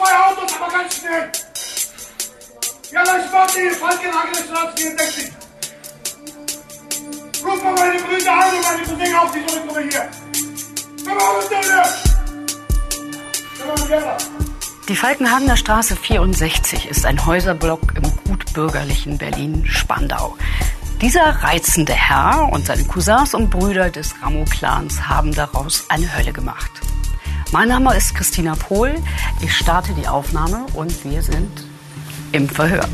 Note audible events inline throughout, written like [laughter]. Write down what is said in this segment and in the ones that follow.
Autos, aber ganz schnell. Ja, warte, ihr fallt in Straße 64. Ruf mal meine Brüder und meine Cousine auf, die sollen kommen hier. Komm mal runter, Komm mal, die Falkenhagener Straße 64 ist ein Häuserblock im gutbürgerlichen Berlin-Spandau. Dieser reizende Herr und seine Cousins und Brüder des Ramo-Clans haben daraus eine Hölle gemacht. Mein Name ist Christina Pohl. Ich starte die Aufnahme und wir sind im Verhör.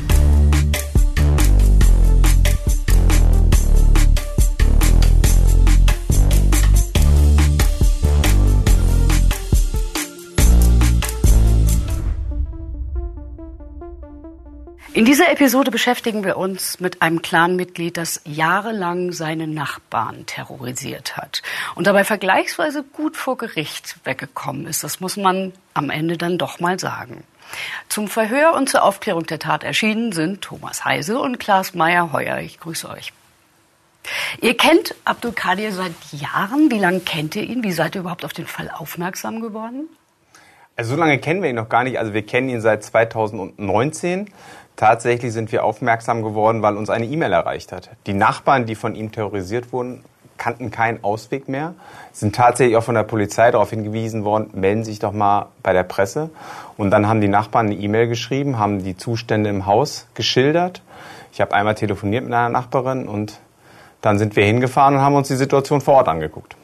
In dieser Episode beschäftigen wir uns mit einem Clanmitglied, das jahrelang seine Nachbarn terrorisiert hat und dabei vergleichsweise gut vor Gericht weggekommen ist. Das muss man am Ende dann doch mal sagen. Zum Verhör und zur Aufklärung der Tat erschienen sind Thomas Heise und Klaas Meyer-Heuer. Ich grüße euch. Ihr kennt Abdul Kadir seit Jahren. Wie lange kennt ihr ihn? Wie seid ihr überhaupt auf den Fall aufmerksam geworden? Also so lange kennen wir ihn noch gar nicht. Also wir kennen ihn seit 2019. Tatsächlich sind wir aufmerksam geworden, weil uns eine E-Mail erreicht hat. Die Nachbarn, die von ihm terrorisiert wurden, kannten keinen Ausweg mehr, sind tatsächlich auch von der Polizei darauf hingewiesen worden, melden sich doch mal bei der Presse. Und dann haben die Nachbarn eine E-Mail geschrieben, haben die Zustände im Haus geschildert. Ich habe einmal telefoniert mit einer Nachbarin und dann sind wir hingefahren und haben uns die Situation vor Ort angeguckt.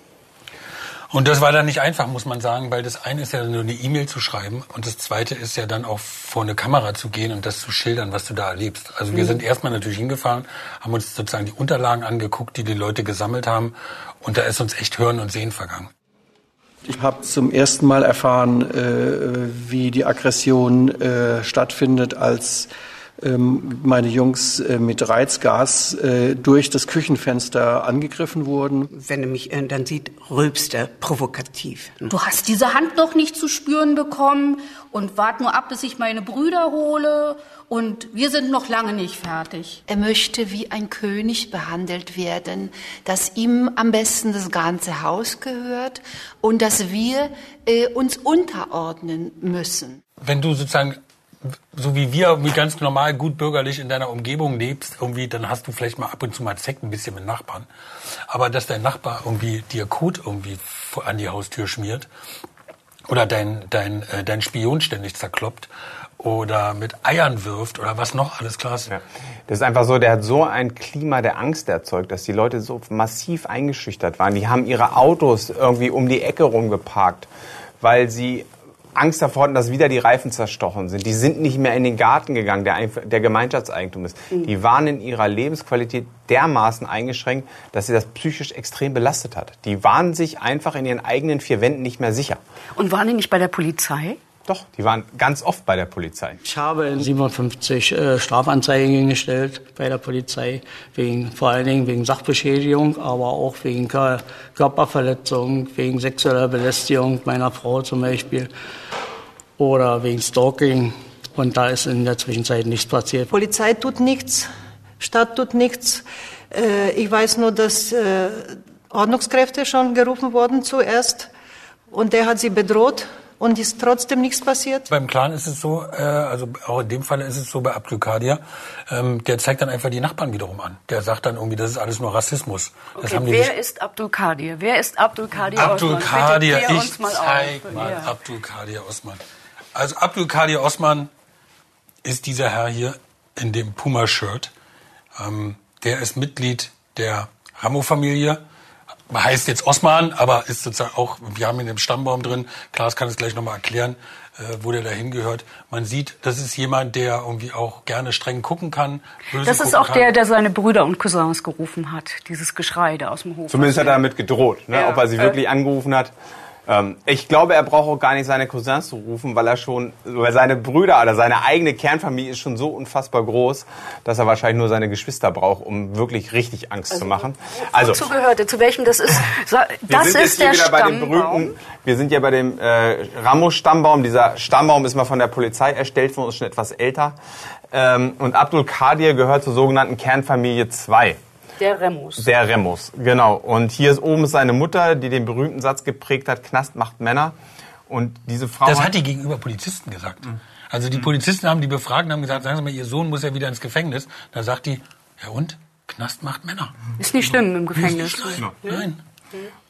Und das war dann nicht einfach, muss man sagen, weil das eine ist ja nur eine E-Mail zu schreiben und das zweite ist ja dann auch vor eine Kamera zu gehen und das zu schildern, was du da erlebst. Also wir mhm. sind erstmal natürlich hingefahren, haben uns sozusagen die Unterlagen angeguckt, die die Leute gesammelt haben und da ist uns echt Hören und Sehen vergangen. Ich habe zum ersten Mal erfahren, äh, wie die Aggression äh, stattfindet, als meine Jungs äh, mit Reizgas äh, durch das Küchenfenster angegriffen wurden. Wenn er mich äh, dann sieht, rülpst er provokativ. Du hast diese Hand noch nicht zu spüren bekommen und wart nur ab, bis ich meine Brüder hole und wir sind noch lange nicht fertig. Er möchte wie ein König behandelt werden, dass ihm am besten das ganze Haus gehört und dass wir äh, uns unterordnen müssen. Wenn du sozusagen so wie wir wie ganz normal gut bürgerlich in deiner Umgebung lebst, irgendwie, dann hast du vielleicht mal ab und zu mal Sekt ein bisschen mit Nachbarn. Aber dass dein Nachbar irgendwie dir Kot irgendwie an die Haustür schmiert oder dein, dein, äh, dein Spion ständig zerkloppt oder mit Eiern wirft oder was noch alles klar ist. Ja. Das ist einfach so, der hat so ein Klima der Angst erzeugt, dass die Leute so massiv eingeschüchtert waren. Die haben ihre Autos irgendwie um die Ecke rumgeparkt, weil sie Angst davor hatten, dass wieder die Reifen zerstochen sind. Die sind nicht mehr in den Garten gegangen, der, der Gemeinschaftseigentum ist. Mhm. Die waren in ihrer Lebensqualität dermaßen eingeschränkt, dass sie das psychisch extrem belastet hat. Die waren sich einfach in ihren eigenen vier Wänden nicht mehr sicher. Und waren die nicht bei der Polizei? Doch, die waren ganz oft bei der Polizei. Ich habe 57 äh, Strafanzeigen gestellt bei der Polizei, wegen, vor allen Dingen wegen Sachbeschädigung, aber auch wegen Körperverletzung, wegen sexueller Belästigung meiner Frau zum Beispiel oder wegen Stalking. Und da ist in der Zwischenzeit nichts passiert. Polizei tut nichts, Stadt tut nichts. Äh, ich weiß nur, dass äh, Ordnungskräfte schon gerufen wurden zuerst und der hat sie bedroht und ist trotzdem nichts passiert? Beim Clan ist es so, äh, also auch in dem Fall ist es so bei Abdulkadir, ähm, der zeigt dann einfach die Nachbarn wiederum an. Der sagt dann irgendwie, das ist alles nur Rassismus. Das okay, wer ist Abdulkadir? Wer ist Abdulkadir Abdul Osman? Abdulkadir, ich mal zeig auf. mal ja. Abdulkadir Osman. Also Abdulkadir Osman ist dieser Herr hier in dem Puma-Shirt. Ähm, der ist Mitglied der Ramo-Familie heißt jetzt Osman, aber ist sozusagen auch, wir haben ihn im Stammbaum drin. Klaas kann es gleich nochmal erklären, äh, wo der da hingehört. Man sieht, das ist jemand, der irgendwie auch gerne streng gucken kann. das ist auch kann. der, der seine Brüder und Cousins gerufen hat, dieses Geschrei da aus dem Hof. Zumindest hat er damit gedroht, ne? Ja. ob er sie wirklich angerufen hat. Ähm, ich glaube, er braucht auch gar nicht seine Cousins zu rufen, weil er schon, weil seine Brüder oder seine eigene Kernfamilie ist schon so unfassbar groß, dass er wahrscheinlich nur seine Geschwister braucht, um wirklich richtig Angst also, zu machen. Also zugehörte, zu welchem das ist. [laughs] So, das ist der Stammbaum. wir sind ja bei dem äh, Ramos-Stammbaum. Dieser Stammbaum ist mal von der Polizei erstellt, von uns schon etwas älter. Ähm, und Abdul Kadir gehört zur sogenannten Kernfamilie 2. Der Remus. Der Remus, genau. Und hier ist oben seine Mutter, die den berühmten Satz geprägt hat, Knast macht Männer. Und diese Frau. Das hat die gegenüber Polizisten gesagt. Mhm. Also die Polizisten haben die befragt und haben gesagt, sagen Sie mal, Ihr Sohn muss ja wieder ins Gefängnis. Da sagt die, ja und? Knast macht Männer. Ist nicht schlimm im Gefängnis. Ist nicht schlimm. Nein.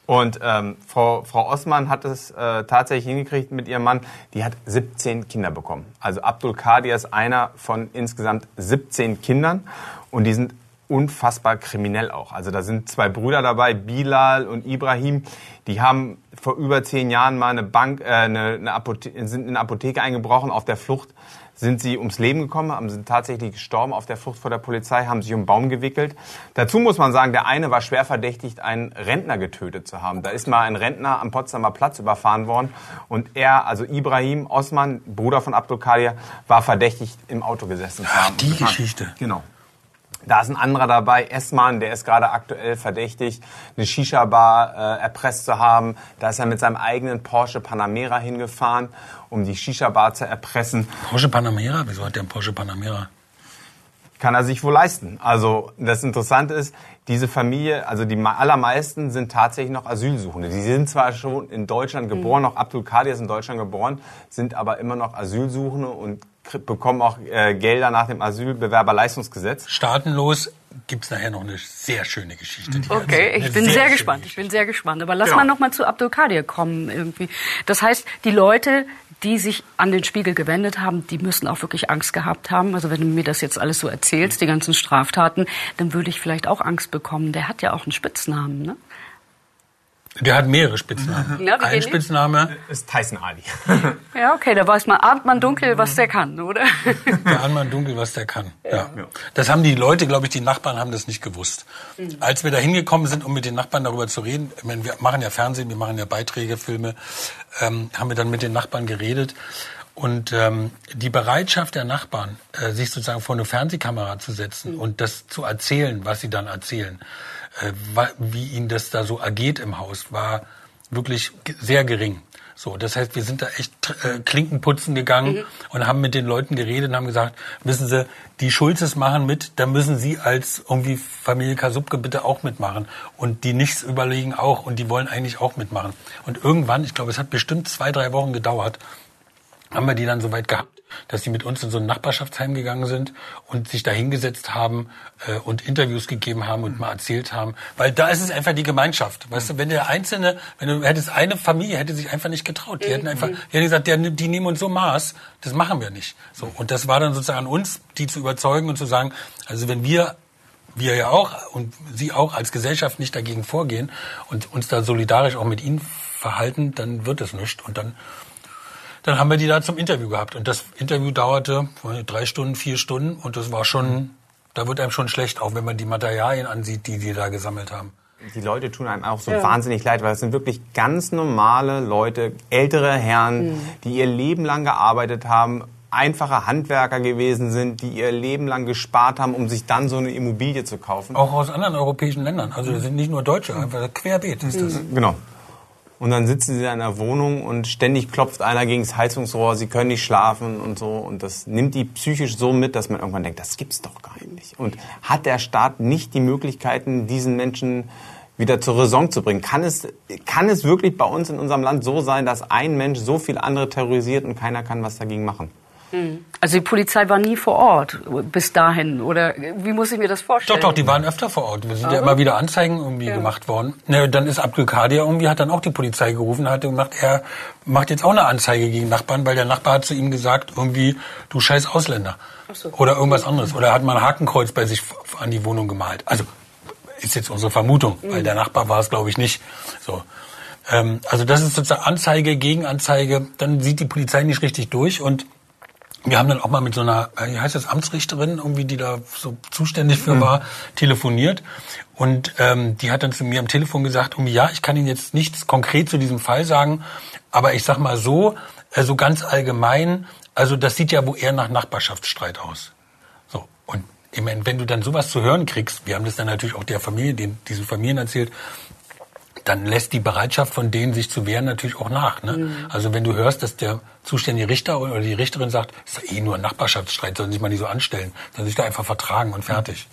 Und ähm, Frau, Frau Osman hat es äh, tatsächlich hingekriegt mit ihrem Mann. Die hat 17 Kinder bekommen. Also Abdul Kadir ist einer von insgesamt 17 Kindern. Und die sind unfassbar kriminell auch. Also da sind zwei Brüder dabei, Bilal und Ibrahim. Die haben vor über zehn Jahren mal eine Bank, äh, eine, eine Apotheke, sind in eine Apotheke eingebrochen auf der Flucht sind sie ums Leben gekommen, haben sind tatsächlich gestorben auf der Flucht vor der Polizei, haben sich um einen Baum gewickelt. Dazu muss man sagen, der eine war schwer verdächtigt, einen Rentner getötet zu haben. Da ist mal ein Rentner am Potsdamer Platz überfahren worden und er, also Ibrahim Osman, Bruder von Abdul Kadir, war verdächtigt, im Auto gesessen zu haben. Ach, die Geschichte. Genau. Da ist ein anderer dabei, Esman, der ist gerade aktuell verdächtig, eine Shisha-Bar äh, erpresst zu haben. Da ist er mit seinem eigenen Porsche Panamera hingefahren, um die Shisha-Bar zu erpressen. Porsche Panamera? Wieso hat der einen Porsche Panamera? Kann er sich wohl leisten. Also das Interessante ist, diese Familie, also die allermeisten sind tatsächlich noch Asylsuchende. Die sind zwar schon in Deutschland geboren, mhm. auch Abdul Kadir ist in Deutschland geboren, sind aber immer noch Asylsuchende und bekommen auch äh, Gelder nach dem Asylbewerberleistungsgesetz. Staatenlos gibt's nachher noch eine sehr schöne Geschichte. Okay, ich bin sehr, sehr gespannt. Ich bin sehr gespannt. Aber lass genau. mal noch mal zu Abdul Kadir kommen irgendwie. Das heißt, die Leute, die sich an den Spiegel gewendet haben, die müssen auch wirklich Angst gehabt haben. Also wenn du mir das jetzt alles so erzählst, die ganzen Straftaten, dann würde ich vielleicht auch Angst bekommen. Der hat ja auch einen Spitznamen, ne? Der hat mehrere Spitznamen. Ja, Ein Spitzname ist Tyson Ali. [laughs] ja, okay, da weiß man, ahnt man dunkel, was der kann, oder? da ahnt man dunkel, was der kann. Ja. ja. Das haben die Leute, glaube ich, die Nachbarn haben das nicht gewusst. Mhm. Als wir da hingekommen sind, um mit den Nachbarn darüber zu reden, ich meine, wir machen ja Fernsehen, wir machen ja Beiträge, Filme, ähm, haben wir dann mit den Nachbarn geredet. Und ähm, die Bereitschaft der Nachbarn, äh, sich sozusagen vor eine Fernsehkamera zu setzen mhm. und das zu erzählen, was sie dann erzählen, äh, wie ihnen das da so ergeht im Haus, war wirklich sehr gering. So, das heißt, wir sind da echt äh, Klinkenputzen gegangen mhm. und haben mit den Leuten geredet und haben gesagt, wissen Sie, die Schulzes machen mit, da müssen Sie als irgendwie Familie Kasubke bitte auch mitmachen. Und die nichts überlegen auch und die wollen eigentlich auch mitmachen. Und irgendwann, ich glaube, es hat bestimmt zwei, drei Wochen gedauert, haben wir die dann soweit gehabt, dass sie mit uns in so ein Nachbarschaftsheim gegangen sind und sich da hingesetzt haben äh, und Interviews gegeben haben und mal erzählt haben. Weil da ist es einfach die Gemeinschaft. Weißt du, wenn der Einzelne, wenn du hättest eine Familie, hätte sich einfach nicht getraut. Die hätten einfach, die hätten gesagt, der, die nehmen uns so Maß, das machen wir nicht. So. Und das war dann sozusagen an uns, die zu überzeugen und zu sagen, also wenn wir wir ja auch und Sie auch als Gesellschaft nicht dagegen vorgehen und uns da solidarisch auch mit Ihnen verhalten, dann wird es nichts. Und dann dann haben wir die da zum Interview gehabt. Und das Interview dauerte drei Stunden, vier Stunden. Und das war schon, da wird einem schon schlecht, auch wenn man die Materialien ansieht, die die da gesammelt haben. Die Leute tun einem auch so ja. wahnsinnig leid, weil es sind wirklich ganz normale Leute, ältere Herren, mhm. die ihr Leben lang gearbeitet haben, einfache Handwerker gewesen sind, die ihr Leben lang gespart haben, um sich dann so eine Immobilie zu kaufen. Auch aus anderen europäischen Ländern. Also das sind nicht nur Deutsche, einfach querbeet ist das. Genau. Und dann sitzen sie in einer Wohnung und ständig klopft einer gegen das Heizungsrohr, sie können nicht schlafen und so. Und das nimmt die psychisch so mit, dass man irgendwann denkt, das gibt's doch gar nicht. Und hat der Staat nicht die Möglichkeiten, diesen Menschen wieder zur Raison zu bringen? Kann es, kann es wirklich bei uns in unserem Land so sein, dass ein Mensch so viel andere terrorisiert und keiner kann was dagegen machen? Hm. Also die Polizei war nie vor Ort bis dahin oder wie muss ich mir das vorstellen? Doch, doch, die waren öfter vor Ort. Wir sind ja immer wieder Anzeigen irgendwie ja. gemacht worden. Ne, dann ist Abdul Kadir irgendwie hat dann auch die Polizei gerufen, hat gemacht, er macht jetzt auch eine Anzeige gegen Nachbarn, weil der Nachbar hat zu ihm gesagt, irgendwie du scheiß Ausländer so. oder irgendwas anderes oder er hat mal ein Hakenkreuz bei sich an die Wohnung gemalt. Also ist jetzt unsere Vermutung, mhm. weil der Nachbar war es glaube ich nicht. So. Ähm, also das ist sozusagen Anzeige, Gegenanzeige. Dann sieht die Polizei nicht richtig durch und wir haben dann auch mal mit so einer, äh, wie heißt das, Amtsrichterin, irgendwie, die da so zuständig für mhm. war, telefoniert. Und ähm, die hat dann zu mir am Telefon gesagt, um, ja, ich kann Ihnen jetzt nichts konkret zu diesem Fall sagen, aber ich sag mal so, so ganz allgemein, also das sieht ja wo eher nach Nachbarschaftsstreit aus. So, und ich meine, wenn du dann sowas zu hören kriegst, wir haben das dann natürlich auch der Familie, den, diesen Familien erzählt, dann lässt die Bereitschaft von denen, sich zu wehren, natürlich auch nach. Ne? Mhm. Also wenn du hörst, dass der zuständige Richter oder die Richterin sagt, ist ja eh nur ein Nachbarschaftsstreit, sollen sich mal nicht so anstellen, sollen sich da einfach vertragen und fertig.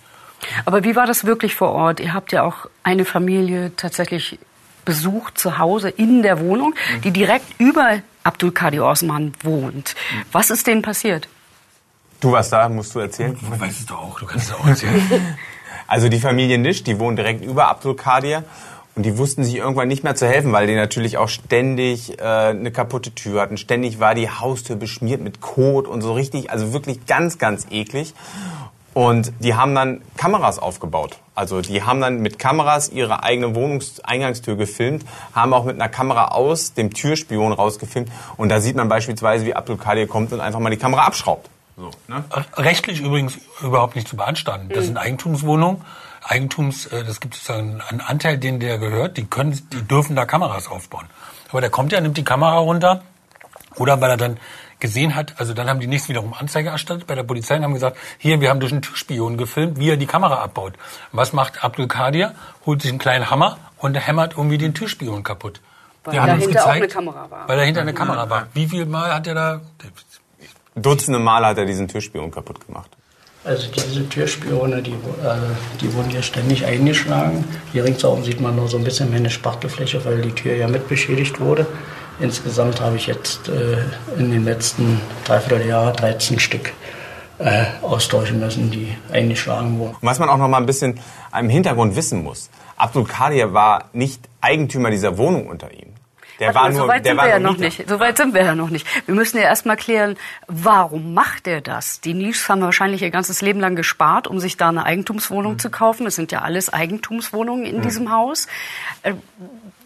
Aber wie war das wirklich vor Ort? Ihr habt ja auch eine Familie tatsächlich besucht zu Hause in der Wohnung, die direkt über Abdul Kadir Osman wohnt. Was ist denen passiert? Du warst da, musst du erzählen? Du weißt es doch auch, du kannst es auch erzählen. [laughs] also die Familie Nisch, die wohnt direkt über Abdul Kadir. Und die wussten sich irgendwann nicht mehr zu helfen, weil die natürlich auch ständig äh, eine kaputte Tür hatten. Ständig war die Haustür beschmiert mit Kot und so richtig, also wirklich ganz, ganz eklig. Und die haben dann Kameras aufgebaut. Also die haben dann mit Kameras ihre eigene Wohnungseingangstür gefilmt, haben auch mit einer Kamera aus dem Türspion rausgefilmt. Und da sieht man beispielsweise, wie Abdul Kadir kommt und einfach mal die Kamera abschraubt. So, ne? Rechtlich übrigens überhaupt nicht zu beanstanden. Das sind Eigentumswohnungen. Eigentums, äh, das gibt sozusagen einen Anteil, den der gehört. Die können, die dürfen da Kameras aufbauen. Aber der kommt ja, nimmt die Kamera runter. Oder weil er dann gesehen hat, also dann haben die nächsten wiederum Anzeige erstattet bei der Polizei und haben gesagt, hier, wir haben durch einen Türspion gefilmt, wie er die Kamera abbaut. Was macht Abdul Kadir? Holt sich einen kleinen Hammer und hämmert irgendwie den Türspion kaputt. Weil der hat uns gezeigt, auch eine Kamera war. Weil dahinter eine Kamera war. Wie viel Mal hat er da? Dutzende Mal hat er diesen Türspion kaputt gemacht. Also diese Türspione, die, äh, die wurden hier ständig eingeschlagen. Hier ringsherum sieht man nur so ein bisschen meine Spachtelfläche, weil die Tür ja mit beschädigt wurde. Insgesamt habe ich jetzt äh, in den letzten Dreivierteljahr 13 Stück äh, austauschen müssen, die eingeschlagen wurden. Was man auch noch mal ein bisschen im Hintergrund wissen muss. Abdul Kadir war nicht Eigentümer dieser Wohnung unter ihm. Der Warte war mal, nur, so weit sind wir ja noch nicht. So weit sind wir ja noch nicht. Wir müssen ja erstmal klären, warum macht er das? Die Nischs haben wahrscheinlich ihr ganzes Leben lang gespart, um sich da eine Eigentumswohnung mhm. zu kaufen. Es sind ja alles Eigentumswohnungen in mhm. diesem Haus. Äh,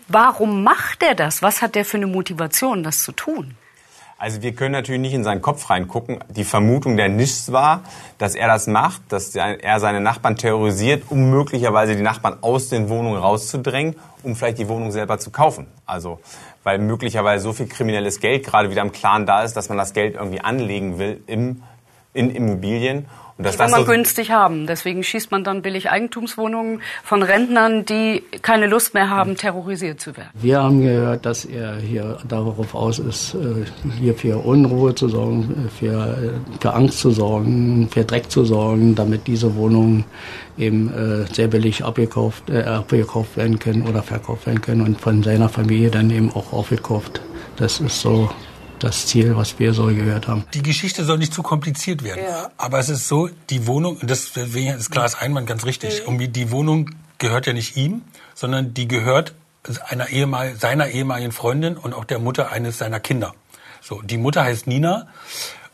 warum macht er das? Was hat der für eine Motivation, das zu tun? Also wir können natürlich nicht in seinen Kopf reingucken. Die Vermutung der Nischs war, dass er das macht, dass er seine Nachbarn terrorisiert, um möglicherweise die Nachbarn aus den Wohnungen rauszudrängen, um vielleicht die Wohnung selber zu kaufen. Also weil möglicherweise so viel kriminelles Geld gerade wieder im Clan da ist, dass man das Geld irgendwie anlegen will im, in Immobilien und das, das will man so günstig haben. Deswegen schießt man dann billig Eigentumswohnungen von Rentnern, die keine Lust mehr haben, terrorisiert zu werden. Wir haben gehört, dass er hier darauf aus ist, äh, hier für Unruhe zu sorgen, für, äh, für Angst zu sorgen, für Dreck zu sorgen, damit diese Wohnungen eben äh, sehr billig abgekauft, äh, abgekauft werden können oder verkauft werden können und von seiner Familie dann eben auch aufgekauft. Das ist so das Ziel, was wir so gehört haben. Die Geschichte soll nicht zu kompliziert werden. Ja. Aber es ist so, die Wohnung, das ist Klaas Einwand ganz richtig, mhm. die Wohnung gehört ja nicht ihm, sondern die gehört einer Ehemal seiner ehemaligen Freundin und auch der Mutter eines seiner Kinder. So, die Mutter heißt Nina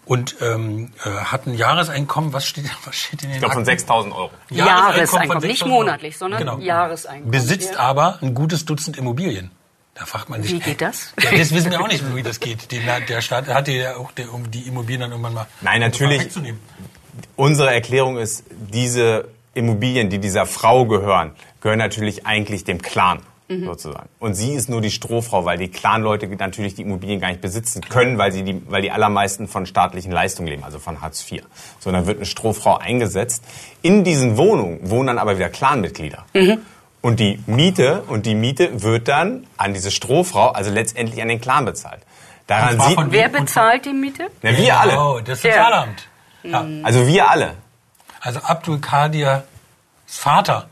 und ähm, äh, hat ein Jahreseinkommen, was steht, [laughs] was steht in den Ich glaube von 6.000 Euro. Jahreseinkommen, Jahreseinkommen nicht monatlich, sondern genau. Jahreseinkommen. Besitzt aber ein gutes Dutzend Immobilien. Da fragt man sich. Wie geht das? Ja, das wissen wir auch nicht, wie das geht. der Staat hatte ja auch, der, um die Immobilien dann irgendwann mal Nein, natürlich. Unsere Erklärung ist, diese Immobilien, die dieser Frau gehören, gehören natürlich eigentlich dem Clan. Mhm. sozusagen. Und sie ist nur die Strohfrau, weil die Clanleute natürlich die Immobilien gar nicht besitzen können, weil sie die, weil die allermeisten von staatlichen Leistungen leben, also von Hartz IV. So, dann wird eine Strohfrau eingesetzt. In diesen Wohnungen wohnen dann aber wieder Clanmitglieder. Mhm. Und die Miete, und die Miete wird dann an diese Strohfrau, also letztendlich an den Clan bezahlt. Daran sieht, wer bezahlt die Miete? Na, wir alle. Oh, das Sozialamt. Ja. Also wir alle. Also Abdul Kadirs Vater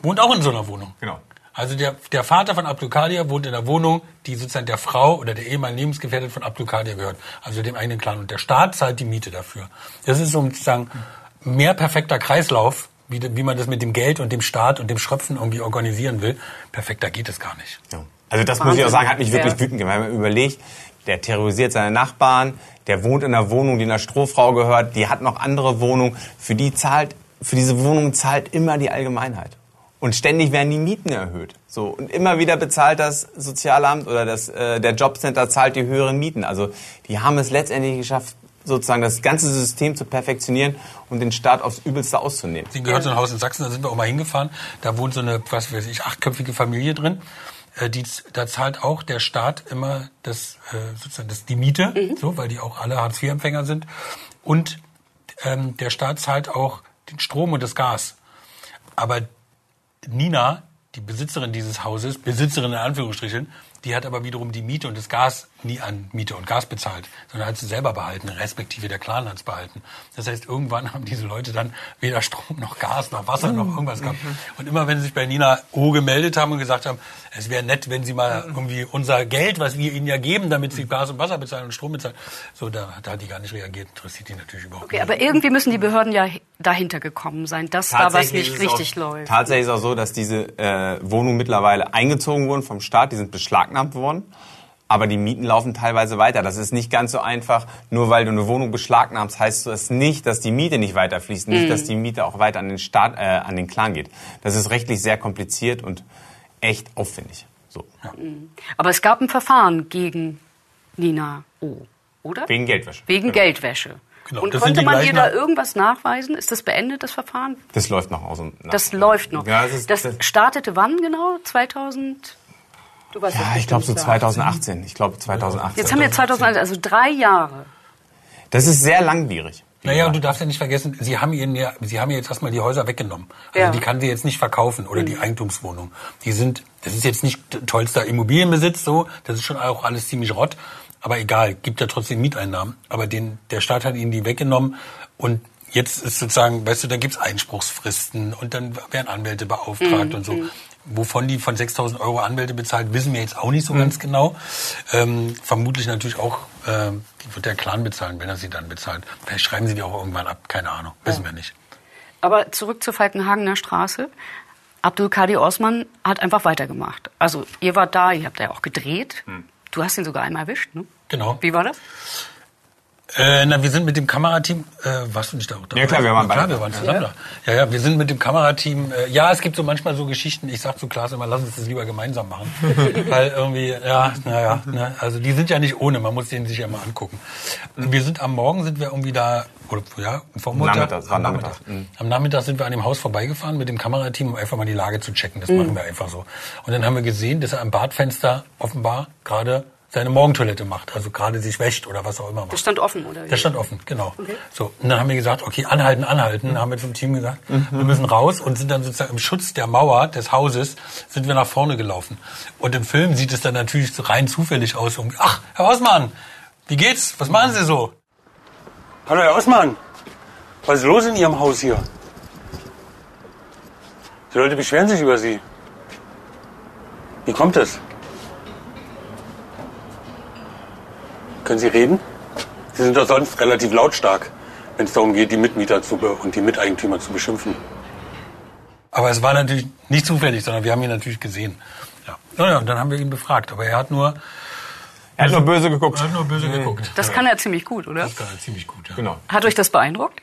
wohnt auch in so einer Wohnung. Genau. Also der, der Vater von Abdul Kadir wohnt in einer Wohnung, die sozusagen der Frau oder der ehemaligen Lebensgefährtin von Abdul Kadir gehört. Also dem eigenen Clan. Und der Staat zahlt die Miete dafür. Das ist sozusagen mehr perfekter Kreislauf wie, wie man das mit dem Geld und dem Staat und dem Schröpfen irgendwie organisieren will. Perfekter geht es gar nicht. Ja. Also das Wahnsinn. muss ich auch sagen, hat mich wirklich ja. wütend gemacht. Wenn man überlegt, der terrorisiert seine Nachbarn, der wohnt in einer Wohnung, die einer Strohfrau gehört, die hat noch andere Wohnungen. Für die zahlt, für diese Wohnung zahlt immer die Allgemeinheit. Und ständig werden die Mieten erhöht. So und immer wieder bezahlt das Sozialamt oder das äh, der Jobcenter zahlt die höheren Mieten. Also die haben es letztendlich geschafft, sozusagen das ganze System zu perfektionieren und den Staat aufs Übelste auszunehmen. Sie gehört so ein Haus in Sachsen, da sind wir auch mal hingefahren. Da wohnt so eine, was weiß ich, achtköpfige Familie drin. Äh, die, da zahlt auch der Staat immer das, äh, sozusagen das, die Miete, mhm. so, weil die auch alle Hartz-IV-Empfänger sind. Und ähm, der Staat zahlt auch den Strom und das Gas. Aber Nina, die Besitzerin dieses Hauses, Besitzerin in Anführungsstrichen, Die hat aber wiederum die Miete und das Gas nie an Miete und Gas bezahlt, sondern hat sie selber behalten, respektive der Clan hat es behalten. Das heißt, irgendwann haben diese Leute dann weder Strom noch Gas noch Wasser noch irgendwas gehabt. Und immer wenn sie sich bei Nina O gemeldet haben und gesagt haben, es wäre nett, wenn sie mal irgendwie unser Geld, was wir ihnen ja geben, damit sie Gas und Wasser bezahlen und Strom bezahlen, so da, da hat die gar nicht reagiert. Interessiert die natürlich überhaupt Okay, nicht. aber irgendwie müssen die Behörden ja dahinter gekommen sein, dass da was nicht richtig auch, läuft. Tatsächlich ist auch so, dass diese äh, Wohnungen mittlerweile eingezogen wurden vom Staat, die sind beschlagnahmt worden. Aber die Mieten laufen teilweise weiter. Das ist nicht ganz so einfach. Nur weil du eine Wohnung beschlagnahmst, heißt das nicht, dass die Miete nicht weiterfließt, nicht, dass die Miete auch weiter an den Staat, äh, an den Clan geht. Das ist rechtlich sehr kompliziert und echt aufwendig. So. Aber es gab ein Verfahren gegen Nina O, oder? Wegen Geldwäsche. Wegen Genau. Geldwäsche. Genau, Und konnte man ihr da irgendwas nachweisen? Ist das beendet, das Verfahren? Das läuft noch aus. und nach. Das läuft noch. Ja, das ist- das das- startete wann genau? 2000? Du das Ja, ich glaube so bestimmt, ja. 2018. Ich glaube 2018. Jetzt haben wir 2001, also drei Jahre. Das ist sehr langwierig. Naja, und du darfst ja nicht vergessen, sie haben ihnen ja, sie haben ihr jetzt erstmal die Häuser weggenommen. Also Ja. die kann sie jetzt nicht verkaufen oder die Eigentumswohnung. Die sind, das ist jetzt nicht tollster Immobilienbesitz so, das ist schon auch alles ziemlich rott. Aber egal, gibt ja trotzdem Mieteinnahmen. Aber den, der Staat hat ihnen die weggenommen und jetzt ist sozusagen, weißt du, da gibt's Einspruchsfristen und dann werden Anwälte beauftragt und so. Wovon die von 6.000 Euro Anwälte bezahlt, wissen wir jetzt auch nicht so ganz genau. Ähm, vermutlich natürlich auch, die wird der Clan bezahlen, wenn er sie dann bezahlt. Vielleicht schreiben sie die auch irgendwann ab, keine Ahnung, wissen wir nicht. Aber zurück zur Falkenhagener Straße. Abdul Kadir Osman hat einfach weitergemacht. Also ihr wart da, ihr habt ja auch gedreht. Du hast ihn sogar einmal erwischt, ne? Genau. Wie war das? Äh, na, wir sind mit dem Kamerateam, äh, warst du nicht da auch dabei? Ja, klar, wir waren ja, klar, beide wir waren zusammen da. Ja, ja, wir sind mit dem Kamerateam, äh, ja, es gibt so manchmal so Geschichten, ich sag zu Klaas immer, lass uns das lieber gemeinsam machen. [laughs] Weil irgendwie, ja, naja, ne, also die sind ja nicht ohne, man muss den sich ja mal angucken. Wir sind am Morgen, sind wir irgendwie da, oder ja, vom Montag, Nachmittag, am Nachmittag. Nachmittag. Am Nachmittag sind wir an dem Haus vorbeigefahren mit dem Kamerateam, um einfach mal die Lage zu checken. Das machen wir einfach so. Und dann haben wir gesehen, dass er am Badfenster offenbar gerade seine Morgentoilette macht, also gerade sich wäscht oder was auch immer macht. Das stand offen, oder? wie? Der stand offen, genau. So, und dann haben wir gesagt, okay, anhalten, anhalten, haben wir zum Team gesagt, wir müssen raus und sind dann sozusagen im Schutz der Mauer des Hauses, sind wir nach vorne gelaufen. Und im Film sieht es dann natürlich so rein zufällig aus. Und, Ach, Herr Osman, wie geht's? Was machen Sie so? Hallo, Herr Osman. Was ist los in Ihrem Haus hier? Die Leute beschweren sich über Sie. Wie kommt es? Können Sie reden? Sie sind doch sonst relativ lautstark, wenn es darum geht, die Mitmieter zu be und die Miteigentümer zu beschimpfen. Aber es war natürlich nicht zufällig, sondern wir haben ihn natürlich gesehen. Ja. Naja, und dann haben wir ihn befragt. Aber er hat nur, Er hat nur böse geguckt. er hat nur böse geguckt. Das kann er ziemlich gut, oder? Das kann er ziemlich gut, ja. Genau. Hat euch das beeindruckt?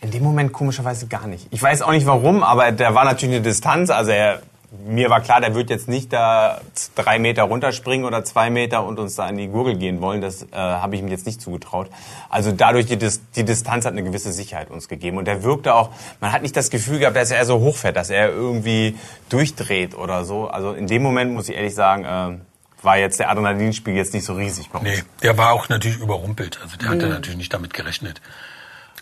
In dem Moment komischerweise gar nicht. Ich weiß auch nicht warum, aber da war natürlich eine Distanz. Also er, mir war klar, der wird jetzt nicht da drei Meter runterspringen oder zwei Meter und uns da in die Gurgel gehen wollen. Das äh, habe ich ihm jetzt nicht zugetraut. Also dadurch die, Dis die Distanz hat eine gewisse Sicherheit uns gegeben. Und er wirkte auch, man hat nicht das Gefühl gehabt, dass er so hochfährt, dass er irgendwie durchdreht oder so. Also in dem Moment muss ich ehrlich sagen, äh, war jetzt der Adrenalinspiegel jetzt nicht so riesig bei uns. Nee, der war auch natürlich überrumpelt. Also der hatte natürlich nicht damit gerechnet.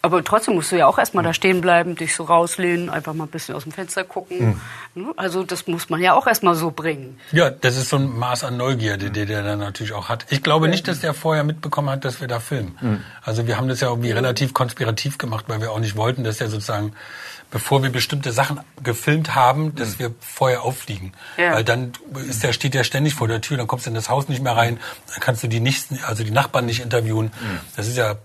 Aber trotzdem musst du ja auch erstmal da stehen bleiben, dich so rauslehnen, einfach mal ein bisschen aus dem Fenster gucken. Ne? Also das muss man ja auch erstmal so bringen. Ja, das ist so ein Maß an Neugierde, der der dann natürlich auch hat. Ich glaube nicht, dass der vorher mitbekommen hat, dass wir da filmen. Also wir haben das ja irgendwie relativ konspirativ gemacht, weil wir auch nicht wollten, dass er sozusagen, bevor wir bestimmte Sachen gefilmt haben, dass wir vorher auffliegen. Ja. Weil dann ist der, steht der ständig vor der Tür, dann kommst du in das Haus nicht mehr rein, dann kannst du die nicht, also die Nachbarn nicht interviewen. Das ist ja,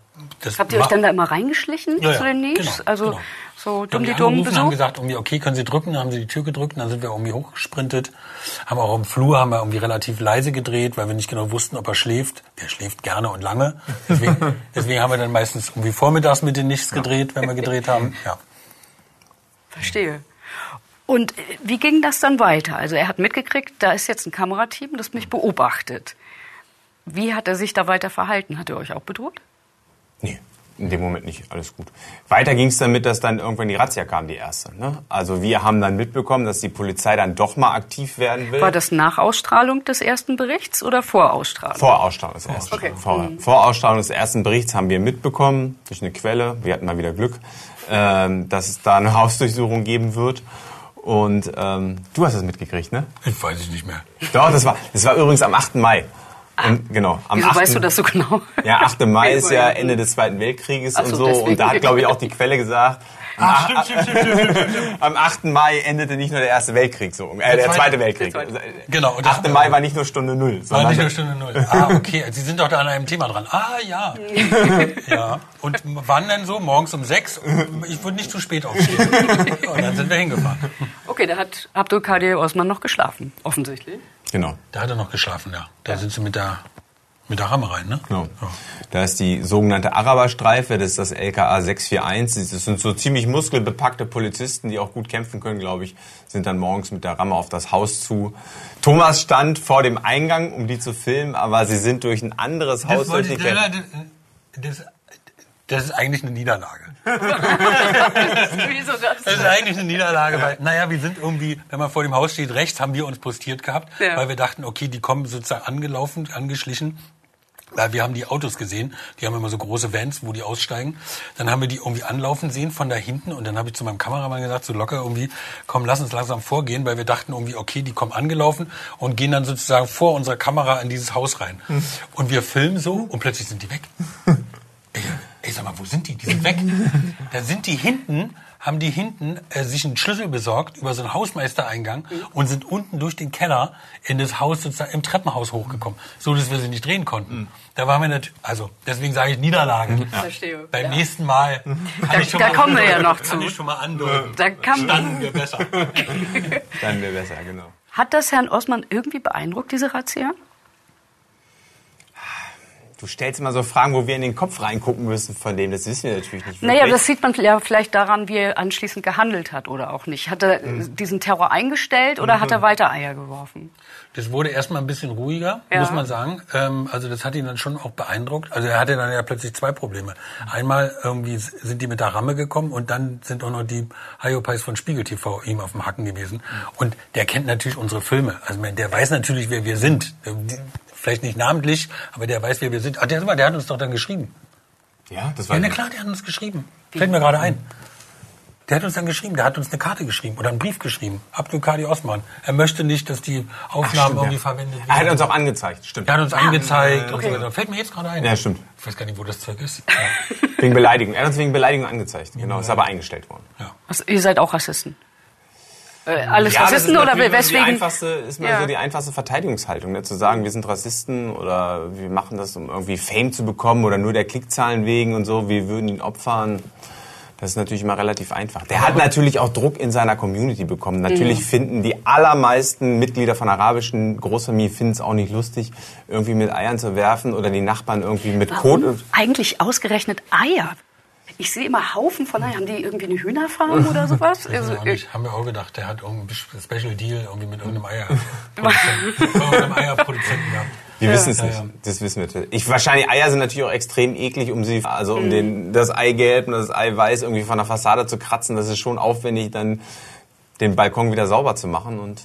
das Habt ihr euch dann da immer reingeschlichen Ja, ja, zu den News? genau, also genau. so dumm die dumm angerufen, haben gesagt, irgendwie, okay, können Sie drücken? Dann haben sie die Tür gedrückt, dann sind wir irgendwie hochgesprintet. Haben auch im Flur, haben wir irgendwie relativ leise gedreht, weil wir nicht genau wussten, ob er schläft. Der schläft gerne und lange. Deswegen, [laughs] deswegen haben wir dann meistens irgendwie vormittags mit den Nichts gedreht, wenn wir gedreht haben. Ja. Verstehe. Und äh, wie ging das dann weiter? Also er hat mitgekriegt, da ist jetzt ein Kamerateam, das mich beobachtet. Wie hat er sich da weiter verhalten? Hat er euch auch bedroht? Nee, in dem Moment nicht. Alles gut. Weiter ging es damit, dass dann irgendwann die Razzia kam, die erste. Ne? Also wir haben dann mitbekommen, dass die Polizei dann doch mal aktiv werden will. War das nach Ausstrahlung des ersten Berichts oder vor Ausstrahlung? Vor Ausstrahlung des ersten, Okay. vor, vor Ausstrahlung des ersten Berichts haben wir mitbekommen, durch eine Quelle, wir hatten mal wieder Glück, ähm, dass es da eine [laughs] Hausdurchsuchung geben wird. Und ähm, du hast es mitgekriegt, ne? Ich weiß es nicht mehr. Doch, das war, das war übrigens am 8. Mai. Und, genau, am Wieso 8. weißt du das so genau? Ja, 8. Mai ist ja Ende des Zweiten Weltkrieges Ach so, und so. deswegen. Und da hat, glaube ich, auch die Quelle gesagt, Ah, stimmt, stimmt, stimmt, stimmt, stimmt, [laughs] am 8. Mai endete nicht nur der Erste Weltkrieg, so, äh, der zweite- Zweite Weltkrieg. der zweite. Genau. und das- 8. Mai war nicht nur Stunde Null, War sondern nicht nur Stunde Null. Ah, okay. Sie sind doch da an einem Thema dran. Ah, ja. [laughs] ja. Und wann denn so? Morgens um sechs? Ich würde nicht zu spät aufstehen. [laughs] Und dann sind wir hingefahren. Okay, da hat Abdul Kadir Osman noch geschlafen, offensichtlich. genau. Da hat er noch geschlafen, ja. Da sind sie mit der, mit der Ramme rein, ne? Genau. Ja. Da ist die sogenannte Araberstreife, das ist das LKA 641. Das sind so ziemlich muskelbepackte Polizisten, die auch gut kämpfen können, glaube ich, sind dann morgens mit der Ramme auf das Haus zu. Thomas stand vor dem Eingang, um die zu filmen, aber sie sind durch ein anderes Haus Das, wollte durch die das, das, ist eigentlich eine Niederlage. [laughs] Das? Das ist eigentlich eine Niederlage, weil, naja, wir sind irgendwie, wenn man vor dem Haus steht, rechts haben wir uns postiert gehabt, Ja. weil wir dachten, okay, die kommen sozusagen angelaufen, angeschlichen. Weil wir haben die Autos gesehen, die haben immer so große Vans, wo die aussteigen. Dann haben wir die irgendwie anlaufen sehen von da hinten und dann habe ich zu meinem Kameramann gesagt, so locker irgendwie, komm, lass uns langsam vorgehen, weil wir dachten irgendwie, okay, die kommen angelaufen und gehen dann sozusagen vor unserer Kamera in dieses Haus rein. Und wir filmen so und plötzlich sind die weg. [laughs] Ey, ey, sag mal, wo sind die? Die sind weg. Da sind die hinten, haben die hinten äh, sich einen Schlüssel besorgt über so einen Hausmeistereingang und sind unten durch den Keller in das Haus sozusagen im Treppenhaus hochgekommen, so dass wir sie nicht drehen konnten. Da waren wir natürlich, also deswegen sage ich Niederlage. Verstehe. Beim Ja. nächsten Mal kann Da- ich schon da mal kommen wir ja noch kann zu. ich schon mal andeuten. Da kann- Standen wir besser. Dann wäre besser, genau. Hat das Herrn Osman irgendwie beeindruckt, diese Razzia? Du stellst immer so Fragen, wo wir in den Kopf reingucken müssen von dem. Das wissen wir natürlich nicht wirklich. Naja, das sieht man ja vielleicht daran, wie er anschließend gehandelt hat oder auch nicht. Hat er Mhm. diesen Terror eingestellt oder hat er weiter Eier geworfen? Das wurde erstmal ein bisschen ruhiger, Ja. muss man sagen. Ähm, also das hat ihn dann schon auch beeindruckt. Also er hatte dann ja plötzlich zwei Probleme. Einmal irgendwie sind die mit der Ramme gekommen und dann sind auch noch die Hayopais von Spiegel TV ihm auf dem Hacken gewesen. Und der kennt natürlich unsere Filme. Also der weiß natürlich, wer wir sind. Vielleicht nicht namentlich, aber der weiß, wer wir sind. Ah, der, der hat uns doch dann geschrieben. Ja, das Ja, na klar, der hat uns geschrieben. Fällt mir gerade ein. Der hat uns dann geschrieben, der hat uns eine Karte geschrieben oder einen Brief geschrieben. Abdul Kadi Osman. Er möchte nicht, dass die Aufnahmen stimmt, irgendwie ja. verwendet werden. Er hat uns auch angezeigt, stimmt. Der hat uns angezeigt okay. und so weiter. Fällt mir jetzt gerade ein. Ja, stimmt. Ich weiß gar nicht, wo das Zeug ist. Wegen Beleidigung. Er hat uns wegen Beleidigung angezeigt. Genau, ist aber eingestellt worden. Ja. Also, ihr seid auch Rassisten? Äh, alles Ja, das ist Rassisten oder weswegen? Die einfachste, ist mal Ja. so die einfachste Verteidigungshaltung, ne? zu sagen, wir sind Rassisten oder wir machen das, um irgendwie Fame zu bekommen oder nur der Klickzahlen wegen und so, wir würden ihn opfern. Das ist natürlich immer relativ einfach. Der hat natürlich auch Druck in seiner Community bekommen. Natürlich Mhm. finden die allermeisten Mitglieder von arabischen Großfamilien finden es auch nicht lustig, irgendwie mit Eiern zu werfen oder die Nachbarn irgendwie mit Kot. Warum eigentlich ausgerechnet Eier? Ich sehe immer Haufen von Eiern. Haben die irgendwie eine Hühnerfarm oder sowas? [laughs] Also, Also, nicht, haben wir auch gedacht, der hat irgendeinen Special Deal irgendwie mit irgendeinem [laughs] Eierproduzenten, Eierproduzenten gehabt. Die wissen es Ja, nicht. ja. Das wissen wir. natürlich. Ich, wahrscheinlich Eier sind natürlich auch extrem eklig, um sie, also um den, das Eigelb und das Eiweiß irgendwie von der Fassade zu kratzen. Das ist schon aufwendig, dann den Balkon wieder sauber zu machen und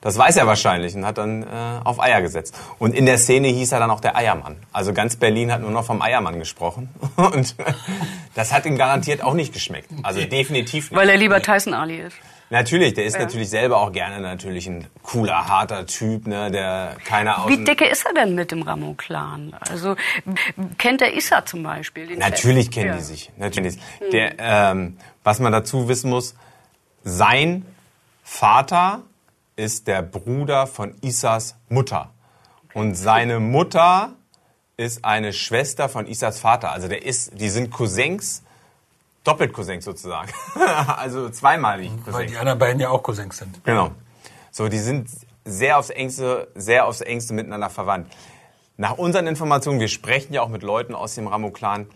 das weiß er wahrscheinlich und hat dann äh, auf Eier gesetzt. Und in der Szene hieß er dann auch der Eiermann. Also ganz Berlin hat nur noch vom Eiermann gesprochen. [laughs] Und das hat ihm garantiert auch nicht geschmeckt. Also definitiv nicht. weil er lieber Tyson Ali ist. Natürlich, der ist natürlich selber auch gerne natürlich ein cooler, harter Typ, ne, der keine aus Wie dicke ist er denn mit dem Ramo-Clan? Also kennt er Issa zum Beispiel? Natürlich kennen Ja. die sich. Natürlich. Der, ähm, was man dazu wissen muss, sein Vater ist der Bruder von Isas Mutter. Und seine Mutter ist eine Schwester von Isas Vater. Also der ist, die sind Cousins, doppelt Cousins sozusagen. [laughs] also zweimalig Weil Cousins. die anderen beiden ja auch Cousins sind. Genau. So, die sind sehr aufs engste, sehr aufs engste miteinander verwandt. Nach unseren Informationen, wir sprechen ja auch mit Leuten aus dem Ramo-Clan,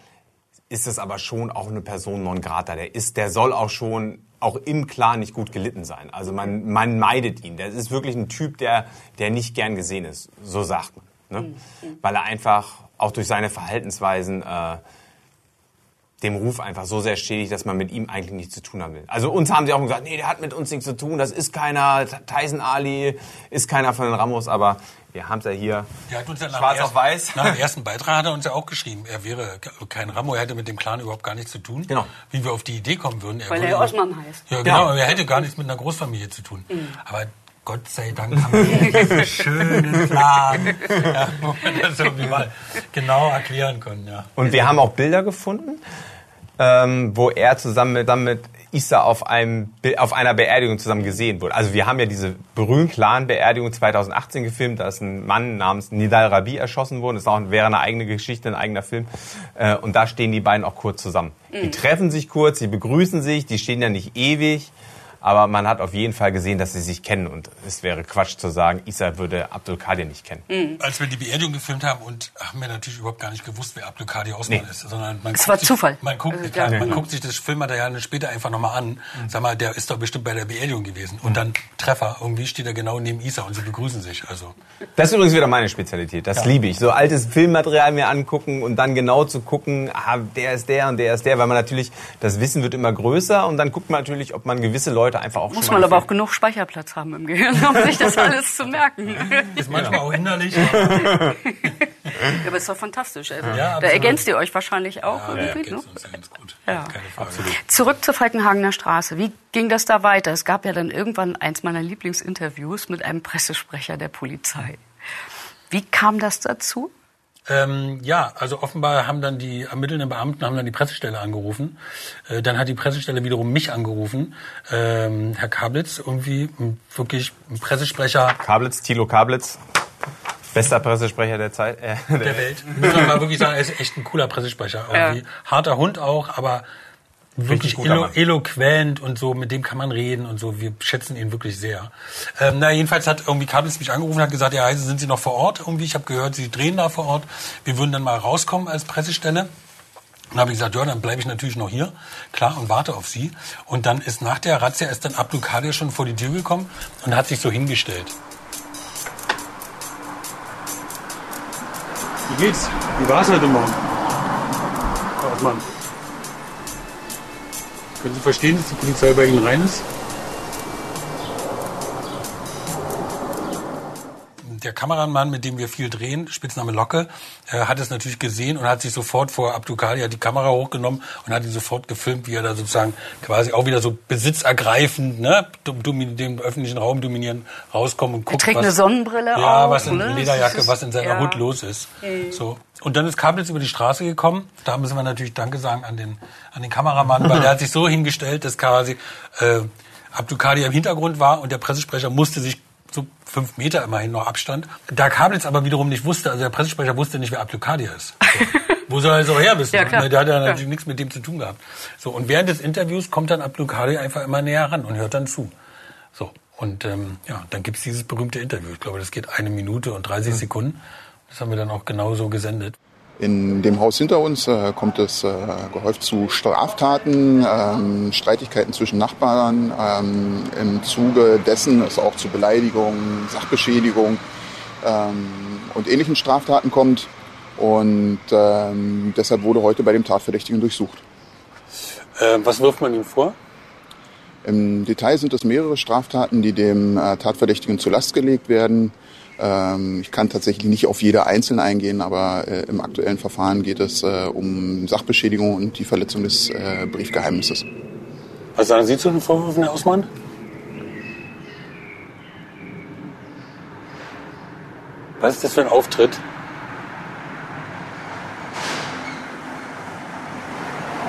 ist es aber schon auch eine Person non grata. Der ist, der soll auch schon auch im Clan nicht gut gelitten sein. Also man, man meidet ihn. Der ist wirklich ein Typ, der, der nicht gern gesehen ist. So sagt man. Ne? Weil er einfach auch durch seine Verhaltensweisen äh, dem Ruf einfach so sehr schädigt, dass man mit ihm eigentlich nichts zu tun haben will. Also uns haben sie auch gesagt, nee, der hat mit uns nichts zu tun, das ist keiner, Tyson Ali ist keiner von den Ramos, aber wir haben es ja hier ja schwarz auf weiß. Nach dem ersten Beitrag hat er uns ja auch geschrieben, er wäre kein Ramo, er hätte mit dem Clan überhaupt gar nichts zu tun. Genau. Wie wir auf die Idee kommen würden. Er Weil er Osman heißt. Ja, genau, ja. er hätte gar nichts mit einer Großfamilie zu tun. Mhm. Aber Gott sei Dank haben wir diesen [laughs] schönen Plan, ja, wo wir das irgendwie mal genau erklären können. Ja. Und wir haben auch Bilder gefunden, ähm, wo er zusammen mit, dann mit Issa auf, einem, auf einer Beerdigung zusammen gesehen wurde. Also wir haben ja diese berühmte Clan-Beerdigung 2018 gefilmt, da ist ein Mann namens Nidal Rabi erschossen worden. Das ist auch, wäre eine eigene Geschichte, ein eigener Film. Äh, und da stehen die beiden auch kurz zusammen. Mhm. Die treffen sich kurz, die begrüßen sich, die stehen ja nicht ewig. Aber man hat auf jeden Fall gesehen, dass sie sich kennen. Und es wäre Quatsch zu sagen, Isa würde Abdul Kadir nicht kennen. Mhm. Als wir die Beerdigung gefilmt haben und haben wir natürlich überhaupt gar nicht gewusst, wer Abdul Kadir Osman nee. ist. Sondern man es war sich, Zufall. Man, guckt, also, klar, man guckt sich das Filmmaterial später einfach nochmal an. Mhm. Sag mal, der ist doch bestimmt bei der Beerdigung gewesen. Und dann Treffer, irgendwie steht er genau neben Isa und sie begrüßen sich. Also. Das ist übrigens wieder meine Spezialität. Das ja. liebe ich. So altes Filmmaterial mir angucken und dann genau zu gucken, ah, der ist der und der ist der, weil man natürlich, das Wissen wird immer größer und dann guckt man natürlich, ob man gewisse Leute einfach auch Muss schon mal aber auch genug Speicherplatz haben im Gehirn, um sich das alles zu merken. Ist manchmal auch hinderlich. ja, aber ist doch fantastisch. Also, ja, da ergänzt ihr euch wahrscheinlich auch ja, irgendwie. Ja, ne? uns ganz gut. Ja. Zurück zur Falkenhagener Straße. Wie ging das da weiter? Es gab ja dann irgendwann eins meiner Lieblingsinterviews mit einem Pressesprecher der Polizei. Wie kam das dazu? Ähm, ja, also offenbar haben dann die ermittelnden Beamten haben dann die Pressestelle angerufen. Äh, dann hat die Pressestelle wiederum mich angerufen. Ähm, Herr Kablitz, irgendwie wirklich ein Pressesprecher. Kablitz, Thilo Kablitz. Bester Pressesprecher der Zeit. Äh, der, der Welt. Muss man mal wirklich sagen, er ist echt ein cooler Pressesprecher. Irgendwie. Ja. Harter Hund auch, aber wirklich elo eloquent und so, mit dem kann man reden und so. Wir schätzen ihn wirklich sehr. Ähm, na, jedenfalls hat irgendwie Kabels mich angerufen und hat gesagt, ja, Heise, sind Sie noch vor Ort irgendwie? Ich habe gehört, Sie drehen da vor Ort. Wir würden dann mal rauskommen als Pressestelle. Und habe ich gesagt, ja, dann bleibe ich natürlich noch hier, klar, und warte auf Sie. Und dann ist nach der Razzia ist dann Abdul Kadir schon vor die Tür gekommen und hat sich so hingestellt. Wie geht's? Wie war's heute Morgen? Mann. Können Sie verstehen, dass die Polizei bei Ihnen rein ist? Der Kameramann, mit dem wir viel drehen, Spitzname Locke, äh, hat es natürlich gesehen und hat sich sofort vor Abdukali die Kamera hochgenommen und hat ihn sofort gefilmt, wie er da sozusagen quasi auch wieder so besitzergreifend, ne, den öffentlichen Raum dominieren, rauskommt und guckt, er trägt was, eine Sonnenbrille ja, was in ne? Lederjacke, was in seiner ja. Hut los ist. Mhm. So. Und dann ist Kablitz über die Straße gekommen. Da müssen wir natürlich Danke sagen an den, an den Kameramann, weil der hat sich so hingestellt, dass quasi äh, Abdukadi im Hintergrund war und der Pressesprecher musste sich so fünf Meter immerhin noch Abstand. Da Kablitz aber wiederum nicht wusste, also der Pressesprecher wusste nicht, wer Abdulkadir ist. So. [laughs] Wo soll er so her wissen? Ja, klar. Der hat ja natürlich nichts mit dem zu tun gehabt. So, und während des Interviews kommt dann Abdulkadir einfach immer näher ran und hört dann zu. So, und ähm, ja, dann gibt's dieses berühmte Interview. Ich glaube, das geht eine Minute und 30 mhm. Sekunden. Das haben wir dann auch genauso gesendet. In dem Haus hinter uns äh, kommt es äh, gehäuft zu Straftaten, ähm, Streitigkeiten zwischen Nachbarn. Ähm, Im Zuge dessen es auch zu Beleidigungen, Sachbeschädigung ähm, und ähnlichen Straftaten kommt. Und ähm, deshalb wurde heute bei dem Tatverdächtigen durchsucht. Äh, was wirft man ihm vor? Im Detail sind es mehrere Straftaten, die dem äh, Tatverdächtigen zur Last gelegt werden. Ähm, ich kann tatsächlich nicht auf jede einzeln eingehen, aber äh, im aktuellen Verfahren geht es äh, um Sachbeschädigung und die Verletzung des äh, Briefgeheimnisses. Was sagen Sie zu den Vorwürfen, Herr Ausmann? Was ist das für ein Auftritt?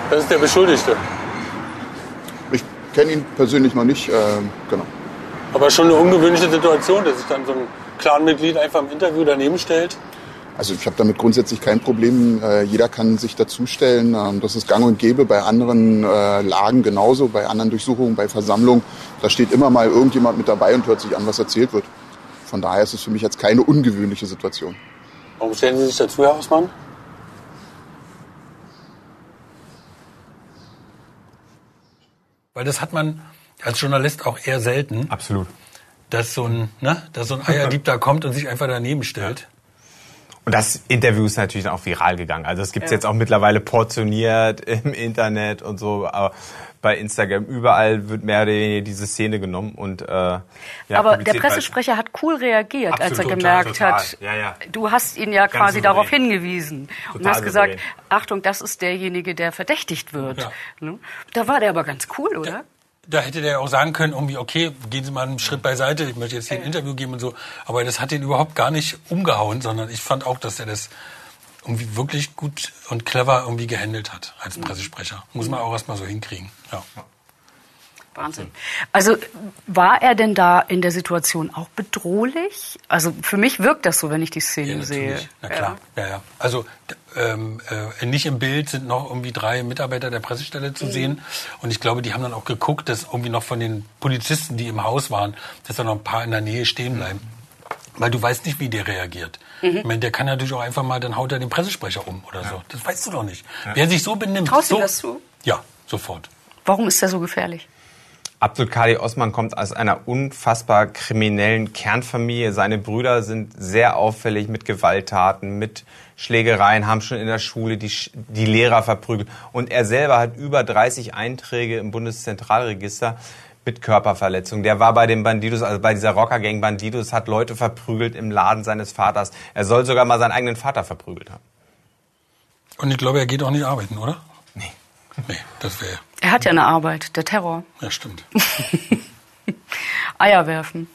Das ist der Beschuldigte. Ich kenne ihn persönlich noch nicht, äh, genau. Aber schon eine ungewöhnliche Situation, dass sich dann so ein Clanmitglied einfach im Interview daneben stellt? Also ich habe damit grundsätzlich kein Problem. Äh, jeder kann sich dazustellen. Ähm, das ist gang und gäbe bei anderen äh, Lagen genauso, bei anderen Durchsuchungen, bei Versammlungen. Da steht immer mal irgendjemand mit dabei und hört sich an, was erzählt wird. Von daher ist es für mich jetzt keine ungewöhnliche Situation. Warum stellen Sie sich dazu, Herr Hausmann? Weil das hat man als Journalist auch eher selten. Absolut dass so ein, ne, dass so ein Eierdieb da kommt und sich einfach daneben stellt. Und das Interview ist natürlich auch viral gegangen. Also es gibt es ja. jetzt auch mittlerweile portioniert [laughs] im Internet und so. Aber bei Instagram überall wird mehr oder weniger diese Szene genommen und äh, ja, aber der Pressesprecher hat cool reagiert, Absolut, als er gemerkt total, hat, ja, ja. du hast ihn ja Ganz quasi souverän. darauf hingewiesen total und hast gesagt, souverän. Achtung, das ist derjenige, der verdächtigt wird. Ne? Da war der aber ganz cool, oder? Da hätte der auch sagen können, irgendwie, okay, gehen Sie mal einen Schritt beiseite, ich möchte jetzt hier ein Interview geben und so. Aber das hat ihn überhaupt gar nicht umgehauen, sondern ich fand auch, dass er das irgendwie wirklich gut und clever irgendwie gehandelt hat als mhm. Pressesprecher. Muss man auch erstmal so hinkriegen. Ja. Wahnsinn. Also war er denn da in der Situation auch bedrohlich? Also für mich wirkt das so, wenn ich die Szene ja, sehe. Na klar, ja, ja. ja. Also ähm, äh, nicht im Bild sind noch irgendwie drei Mitarbeiter der Pressestelle zu mhm. sehen. Und ich glaube, die haben dann auch geguckt, dass irgendwie noch von den Polizisten, die im Haus waren, dass da noch ein paar in der Nähe stehen bleiben. Weil du weißt nicht, wie der reagiert. Mhm. Ich meine, der kann natürlich auch einfach mal, dann haut er den Pressesprecher um oder so. Das weißt du doch nicht. Wer sich so benimmt. Traust so, du das zu? Ja, sofort. Warum ist der so gefährlich? Abdul Kadi Osman kommt aus einer unfassbar kriminellen Kernfamilie. Seine Brüder sind sehr auffällig mit Gewalttaten, mit Schlägereien, haben schon in der Schule die, die Lehrer verprügelt. Und er selber hat über 30 Einträge im Bundeszentralregister mit Körperverletzung. Der war bei den Bandidos, also bei dieser Rockergang Bandidos, hat Leute verprügelt im Laden seines Vaters. Er soll sogar mal seinen eigenen Vater verprügelt haben. Und ich glaube, er geht auch nicht arbeiten, oder? Nee. Das wäre. Er hat ja eine Arbeit, der Terror. Ja, stimmt. [laughs] Eier werfen.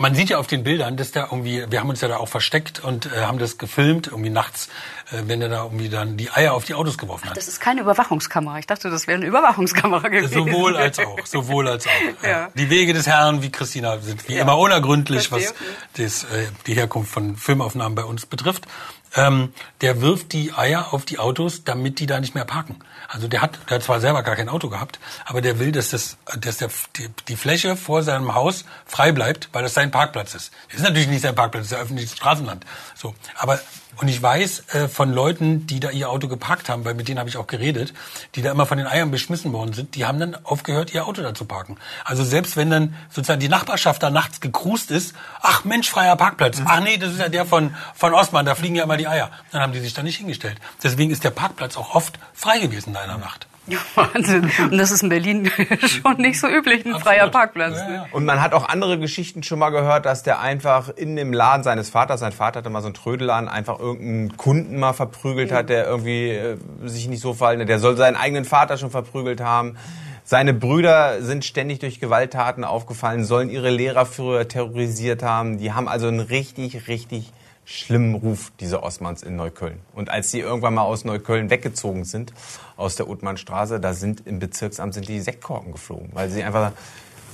Man sieht ja auf den Bildern, dass da irgendwie, wir haben uns ja da auch versteckt und äh, haben das gefilmt, irgendwie nachts, äh, wenn er da irgendwie dann die Eier auf die Autos geworfen hat. Ach, das ist keine Überwachungskamera. Ich dachte, das wäre eine Überwachungskamera gewesen. Sowohl [laughs] als auch, sowohl als auch. Ja. Die Wege des Herrn, wie Christina, sind wie ja. immer unergründlich, was das, äh, die Herkunft von Filmaufnahmen bei uns betrifft ähm, der wirft die Eier auf die Autos, damit die da nicht mehr parken. Also der hat, der hat zwar selber gar kein Auto gehabt, aber der will, dass, das, dass der, die, die Fläche vor seinem Haus frei bleibt, weil das sein Parkplatz ist. Das ist natürlich nicht sein Parkplatz, das ist ja öffentliches Straßenland. So, aber und ich weiß äh, von Leuten, die da ihr Auto geparkt haben, weil mit denen habe ich auch geredet, die da immer von den Eiern beschmissen worden sind, die haben dann aufgehört, ihr Auto da zu parken. Also selbst wenn dann sozusagen die Nachbarschaft da nachts gekrust ist, ach Mensch, freier Parkplatz. Mhm. Ach nee, das ist ja der von, von Osman, da fliegen ja immer die Eier. Dann haben die sich da nicht hingestellt. Deswegen ist der Parkplatz auch oft frei gewesen da in der Nacht. [laughs] Wahnsinn. Und das ist in Berlin [laughs] schon nicht so üblich, ein Absolut. freier Parkplatz. Ja, ja. Und man hat auch andere Geschichten schon mal gehört, dass der einfach in dem Laden seines Vaters, sein Vater hatte mal so einen Trödelladen, einfach irgendeinen Kunden mal verprügelt hat, der irgendwie äh, sich nicht so verhalten hat. Der soll seinen eigenen Vater schon verprügelt haben. Seine Brüder sind ständig durch Gewalttaten aufgefallen, sollen ihre Lehrer früher terrorisiert haben. Die haben also einen richtig, richtig schlimmen Ruf, diese Osmans in Neukölln. Und als sie irgendwann mal aus Neukölln weggezogen sind, aus der Uthmannstraße, da sind im Bezirksamt sind die Sektkorken geflogen, weil sie einfach,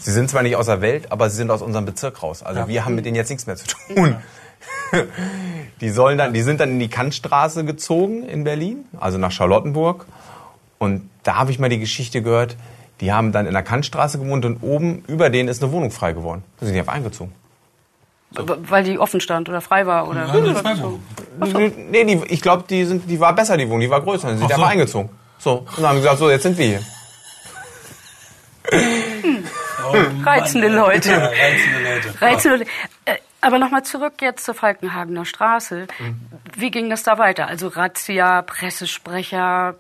sie sind zwar nicht aus der Welt, aber sie sind aus unserem Bezirk raus. Also ja. wir haben mit denen jetzt nichts mehr zu tun. [laughs] Die sollen dann, die sind dann in die Kantstraße gezogen in Berlin, also nach Charlottenburg. Und da habe ich mal die Geschichte gehört, die haben dann in der Kantstraße gewohnt und oben über denen ist eine Wohnung frei geworden. Da sind die einfach eingezogen. So. Weil die offen stand oder frei war oder? Ja, war so. Nee, die, ich glaube, die sind, die war besser, die Wohnung, die war größer. Dann sind die so. einfach eingezogen. So. Und dann haben sie gesagt, so, jetzt sind wir hier. Oh, [laughs] reizende Leute. Ja, reizende Leute. Reizende Leute. Äh, aber nochmal zurück jetzt zur Falkenhagener Straße. Mhm. Wie ging das da weiter? Also Razzia, Pressesprecher,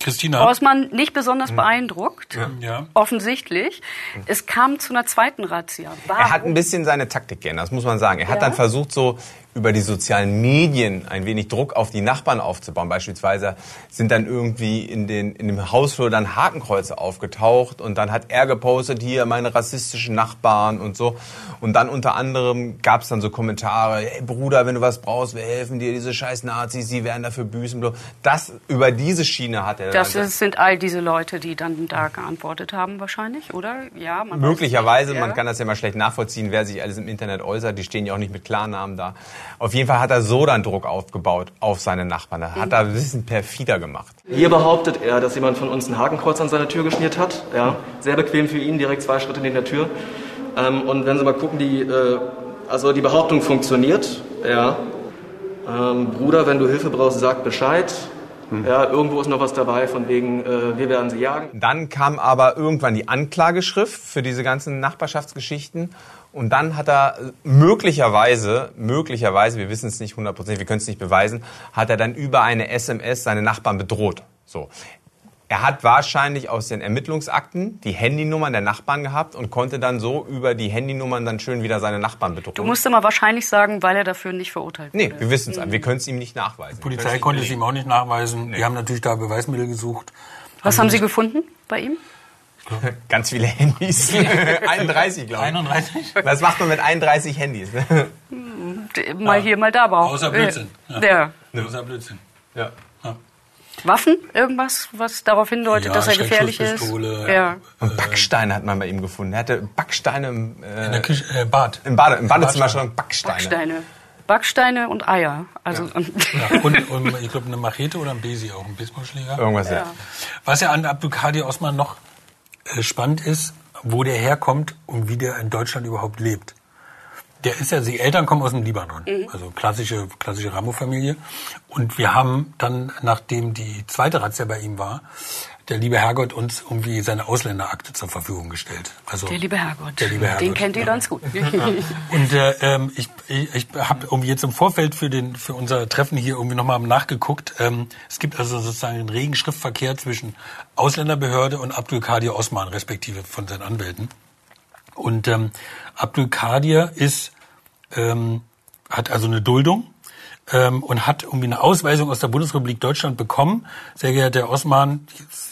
Christina. Osman nicht besonders mhm. beeindruckt, ja. offensichtlich. Es kam zu einer zweiten Razzia. Warum? Er hat ein bisschen seine Taktik geändert, das muss man sagen. Er hat ja. dann versucht, so über die sozialen Medien ein wenig Druck auf die Nachbarn aufzubauen. Beispielsweise sind dann irgendwie in, den, in dem Hausflur dann Hakenkreuze aufgetaucht und dann hat er gepostet, hier meine rassistischen Nachbarn und so. Und dann unter anderem gab es dann so Kommentare, hey Bruder, wenn du was brauchst, wir helfen dir, diese scheiß Nazis, sie werden dafür büßen. Das, über diese Schiene hat er Das ist, sind all diese Leute, die dann da geantwortet haben wahrscheinlich, oder? Ja, man Möglicherweise, man kann das ja mal schlecht nachvollziehen, wer sich alles im Internet äußert. Die stehen ja auch nicht mit Klarnamen da. Auf jeden Fall hat er so dann Druck aufgebaut auf seine Nachbarn. Da hat er ein bisschen perfider gemacht. Hier behauptet er, dass jemand von uns ein Hakenkreuz an seiner Tür geschmiert hat. Ja, sehr bequem für ihn, direkt zwei Schritte neben der Tür. Ähm, und wenn Sie mal gucken, die, äh, also die Behauptung funktioniert. Ja. Ähm, Bruder, wenn du Hilfe brauchst, sag Bescheid. Mhm. Ja, irgendwo ist noch was dabei, von wegen, äh, wir werden sie jagen. Dann kam aber irgendwann die Anklageschrift für diese ganzen Nachbarschaftsgeschichten. Und dann hat er möglicherweise, möglicherweise, wir wissen es nicht hundertprozentig, wir können es nicht beweisen, hat er dann über eine SMS seine Nachbarn bedroht. So. Er hat wahrscheinlich aus den Ermittlungsakten die Handynummern der Nachbarn gehabt und konnte dann so über die Handynummern dann schön wieder seine Nachbarn bedrohen. Du musst immer wahrscheinlich sagen, weil er dafür nicht verurteilt wurde. Nee, wir wissen es. Mhm. Wir können es ihm nicht nachweisen. Die Polizei konnte es ihm auch nicht nachweisen. Nee. Wir haben natürlich da Beweismittel gesucht. Was haben, haben Sie gefunden bei ihm? [laughs] Ganz viele Handys. [laughs] 31, glaube ich. 31? Was macht man mit 31 Handys? Ne? Mal ja. hier, mal da, aber auch. Außer Blödsinn. Ja. ja. Außer Blödsinn. Ja. Waffen? Irgendwas, was darauf hindeutet, ja, dass er gefährlich ist? Ja. Und Backsteine hat man bei ihm gefunden. Er hatte Backsteine im, äh, In der Küche, äh, Bad. Im, Bade, im Badezimmer schon Backsteine. Backsteine. Backsteine und Eier. Also ja. ja. Und, und, ich glaube eine Machete oder ein Besi auch, ein Baseballschläger. Irgendwas, ja. Was ja an Abdulkadir Osman noch äh, spannend ist, wo der herkommt und wie der in Deutschland überhaupt lebt. Der ist ja, die Eltern kommen aus dem Libanon, mhm. also klassische, klassische Ramo-Familie. Und wir haben dann, nachdem die zweite Razzia bei ihm war, der liebe Herrgott uns irgendwie seine Ausländerakte zur Verfügung gestellt. Also der liebe Herrgott. Der liebe Herrgott. Den kennt ihr ganz gut. [laughs] Und äh, ähm, ich, ich, ich habe irgendwie jetzt im Vorfeld für den für unser Treffen hier irgendwie nochmal nachgeguckt. Ähm, es gibt also sozusagen einen regen Schriftverkehr zwischen Ausländerbehörde und Abdul Kadir Osman, respektive von seinen Anwälten. Und ähm, Abdul Kadir ist ähm, hat also eine Duldung ähm, und hat irgendwie eine Ausweisung aus der Bundesrepublik Deutschland bekommen. Sehr geehrter Herr Osman,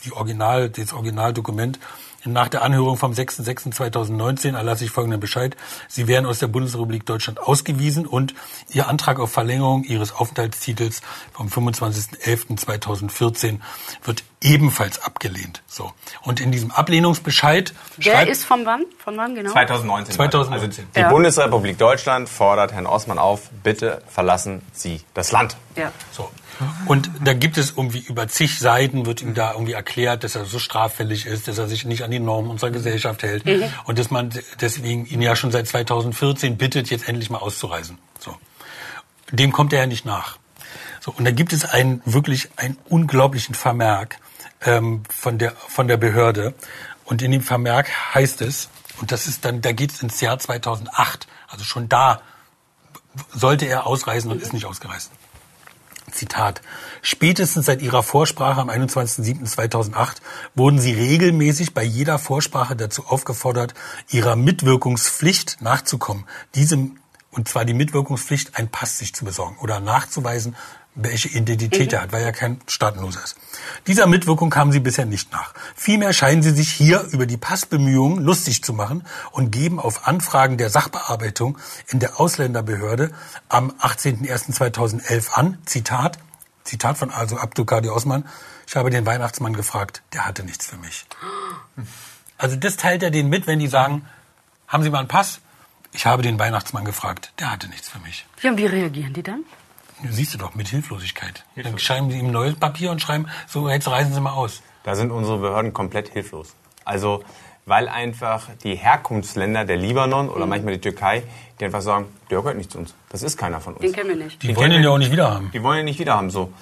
die Original, das Originaldokument nach der Anhörung vom 6.6.2019 erlasse ich folgenden Bescheid. Sie werden aus der Bundesrepublik Deutschland ausgewiesen und Ihr Antrag auf Verlängerung Ihres Aufenthaltstitels vom 25.11.2014 wird ebenfalls abgelehnt. So. Und in diesem Ablehnungsbescheid Der ist von wann? Von wann genau? 2019. 2019. Also die ja. Bundesrepublik Deutschland fordert Herrn Osman auf, bitte verlassen Sie das Land. Ja. So. Und da gibt es irgendwie über zig Seiten wird ihm da irgendwie erklärt, dass er so straffällig ist, dass er sich nicht an die Normen unserer Gesellschaft hält mhm. und dass man deswegen ihn ja schon seit 2014 bittet, jetzt endlich mal auszureisen. So. Dem kommt er ja nicht nach. So, und da gibt es einen wirklich einen unglaublichen Vermerk ähm, von der von der Behörde. Und in dem Vermerk heißt es, und das ist dann, da geht es ins Jahr 2008, also schon da sollte er ausreisen und ist nicht ausgereist. Zitat. Spätestens seit ihrer Vorsprache am 21.07.2008 wurden sie regelmäßig bei jeder Vorsprache dazu aufgefordert, ihrer Mitwirkungspflicht nachzukommen. Diesem, und zwar die Mitwirkungspflicht, einen Pass sich zu besorgen oder nachzuweisen, welche Identität er hat, weil er kein Staatenloser ist. Dieser Mitwirkung kamen sie bisher nicht nach. Vielmehr scheinen sie sich hier über die Passbemühungen lustig zu machen und geben auf Anfragen der Sachbearbeitung in der Ausländerbehörde am 18.01.2011 an, Zitat, Zitat von also Abdulkadir Osman, ich habe den Weihnachtsmann gefragt, der hatte nichts für mich. Also das teilt er denen mit, wenn die sagen, haben Sie mal einen Pass? Ich habe den Weihnachtsmann gefragt, der hatte nichts für mich. Ja, und wie reagieren die dann? Siehst du doch, mit Hilflosigkeit. Dann schreiben sie ihm neues Papier und schreiben, so, jetzt reisen Sie mal aus. Da sind unsere Behörden komplett hilflos. Also, weil einfach die Herkunftsländer, der Libanon oder mhm. manchmal die Türkei, die einfach sagen, der gehört nicht zu uns. Das ist keiner von uns. Den kennen wir nicht. Die, die wollen ihn ja auch nicht wiederhaben. Die wollen ihn nicht wiederhaben, so.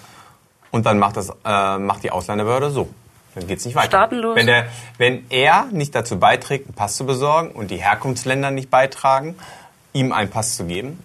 Und dann macht, das, äh, macht die Ausländerbehörde so. Dann geht's nicht weiter. Staatenlos. Wenn, der, wenn er nicht dazu beiträgt, einen Pass zu besorgen und die Herkunftsländer nicht beitragen, ihm einen Pass zu geben,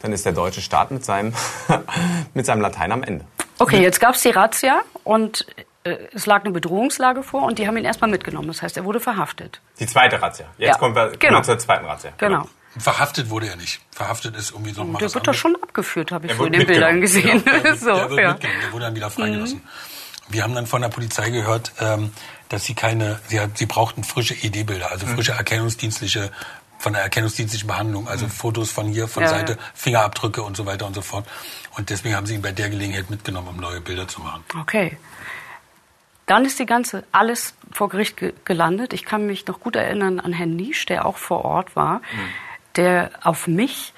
dann ist der deutsche Staat mit seinem, [laughs] mit seinem Latein am Ende. Okay, jetzt gab es die Razzia und äh, es lag eine Bedrohungslage vor und die haben ihn erstmal mitgenommen. Das heißt, er wurde verhaftet. Die zweite Razzia. Jetzt ja. kommen wir genau. zur zweiten Razzia. Genau. genau. Verhaftet wurde er nicht. Verhaftet ist irgendwie so ein Der wird doch schon abgeführt, habe ich vor den Bildern gesehen. [laughs] Der, so, der, ja. der wurde dann wieder freigelassen. Mhm. Wir haben dann von der Polizei gehört, ähm, dass sie keine, sie, sie brauchten frische ED-Bilder, also mhm. frische erkennungsdienstliche von der erkennungsdienstlichen Behandlung, also mhm. Fotos von hier, von ja, Seite, ja. Fingerabdrücke und so weiter und so fort. Und deswegen haben sie ihn bei der Gelegenheit mitgenommen, um neue Bilder zu machen. Okay. Dann ist die ganze alles vor Gericht ge gelandet. Ich kann mich noch gut erinnern an Herrn Niesch, der auch vor Ort war, mhm. der auf mich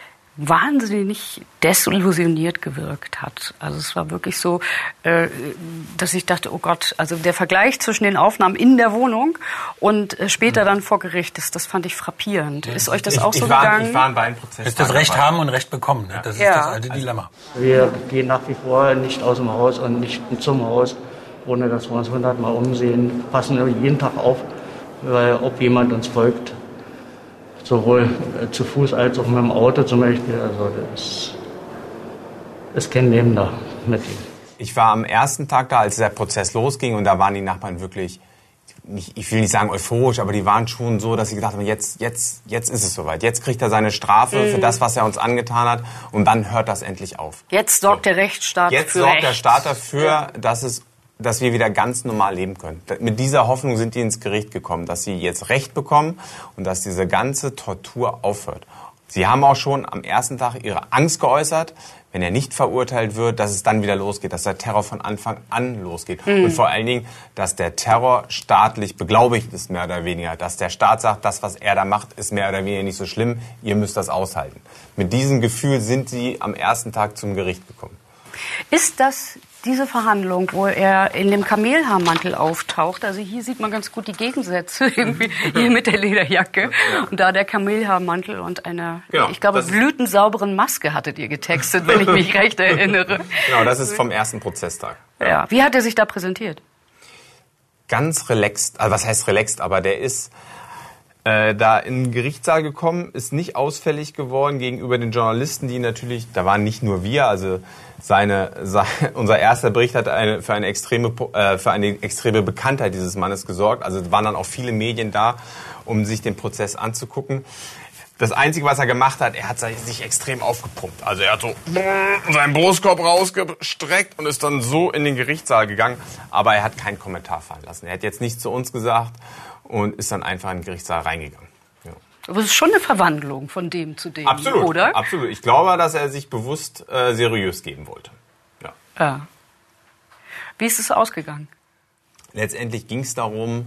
wahnsinnig desillusioniert gewirkt hat. Also es war wirklich so, äh, dass ich dachte, oh Gott, also der Vergleich zwischen den Aufnahmen in der Wohnung und äh, später dann vor Gericht, das, das fand ich frappierend. Ist euch das ich, auch ich so war, gegangen? Ich war in beiden Prozessen. Ist das Recht haben und Recht bekommen. Ne? Das ist Ja. das alte Dilemma. Wir gehen nach wie vor nicht aus dem Haus und nicht zum Haus, ohne dass wir uns hundertmal umsehen, passen jeden Tag auf, weil ob jemand uns folgt, sowohl äh, zu Fuß als auch mit dem Auto zum Beispiel. Also das ist kein Leben da mit ihm. Ich war am ersten Tag da, als der Prozess losging und da waren die Nachbarn wirklich, nicht, ich will nicht sagen euphorisch, aber die waren schon so, dass sie gedacht haben, jetzt, jetzt, jetzt ist es soweit. Jetzt kriegt er seine Strafe für Mhm. das, was er uns angetan hat und dann hört das endlich auf. Jetzt sorgt der Rechtsstaat Jetzt für sorgt Recht. der Staat dafür, dass es dass wir wieder ganz normal leben können. Mit dieser Hoffnung sind die ins Gericht gekommen, dass sie jetzt Recht bekommen und dass diese ganze Tortur aufhört. Sie haben auch schon am ersten Tag ihre Angst geäußert, wenn er nicht verurteilt wird, dass es dann wieder losgeht, dass der Terror von Anfang an losgeht. Mhm. Und vor allen Dingen, dass der Terror staatlich beglaubigt ist, mehr oder weniger. Dass der Staat sagt, das, was er da macht, ist mehr oder weniger nicht so schlimm, ihr müsst das aushalten. Mit diesem Gefühl sind sie am ersten Tag zum Gericht gekommen. Ist das diese Verhandlung, wo er in dem Kamelhaarmantel auftaucht? Also hier sieht man ganz gut die Gegensätze [laughs] irgendwie hier mit der Lederjacke und da der Kamelhaarmantel und einer, Genau, ich glaube, blütensauberen Maske hattet ihr getextet, wenn ich mich recht erinnere. Genau, das ist vom ersten Prozesstag. Ja. Wie hat er sich da präsentiert? ganz relaxed, also was heißt relaxed, aber der ist äh, da in den Gerichtssaal gekommen, ist nicht ausfällig geworden gegenüber den Journalisten, die natürlich, da waren nicht nur wir, also seine, sein, [laughs] unser erster Bericht hat eine, für, eine extreme, äh, für eine extreme Bekanntheit dieses Mannes gesorgt. Also es waren dann auch viele Medien da, um sich den Prozess anzugucken. Das Einzige, was er gemacht hat, er hat sich extrem aufgepumpt. Also er hat so [laughs] seinen Brustkorb rausgestreckt und ist dann so in den Gerichtssaal gegangen. Aber er hat keinen Kommentar fallen lassen. Er hat jetzt nichts zu uns gesagt und ist dann einfach in den Gerichtssaal reingegangen. Ja. Aber es ist schon eine Verwandlung von dem zu dem, Absolut, oder? absolut. Ich glaube, dass er sich bewusst äh, seriös geben wollte. Ja. Ja. Wie ist es ausgegangen? Letztendlich ging es darum,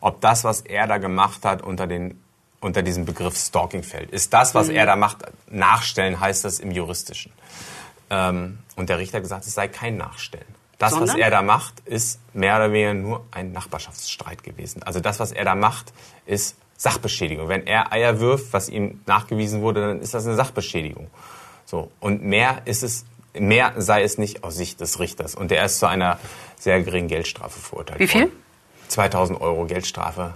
ob das, was er da gemacht hat, unter, den, unter diesem Begriff Stalking fällt. Ist das, was Mhm. er da macht, nachstellen, heißt das im Juristischen. Ähm, und der Richter hat gesagt, es sei kein Nachstellen. Das, was Sondern? er da macht, ist mehr oder weniger nur ein Nachbarschaftsstreit gewesen. Also das, was er da macht, ist Sachbeschädigung. Wenn er Eier wirft, was ihm nachgewiesen wurde, dann ist das eine Sachbeschädigung. So. Und mehr ist es, mehr sei es nicht aus Sicht des Richters. Und er ist zu einer sehr geringen Geldstrafe verurteilt Wie viel? worden. 2000 Euro Geldstrafe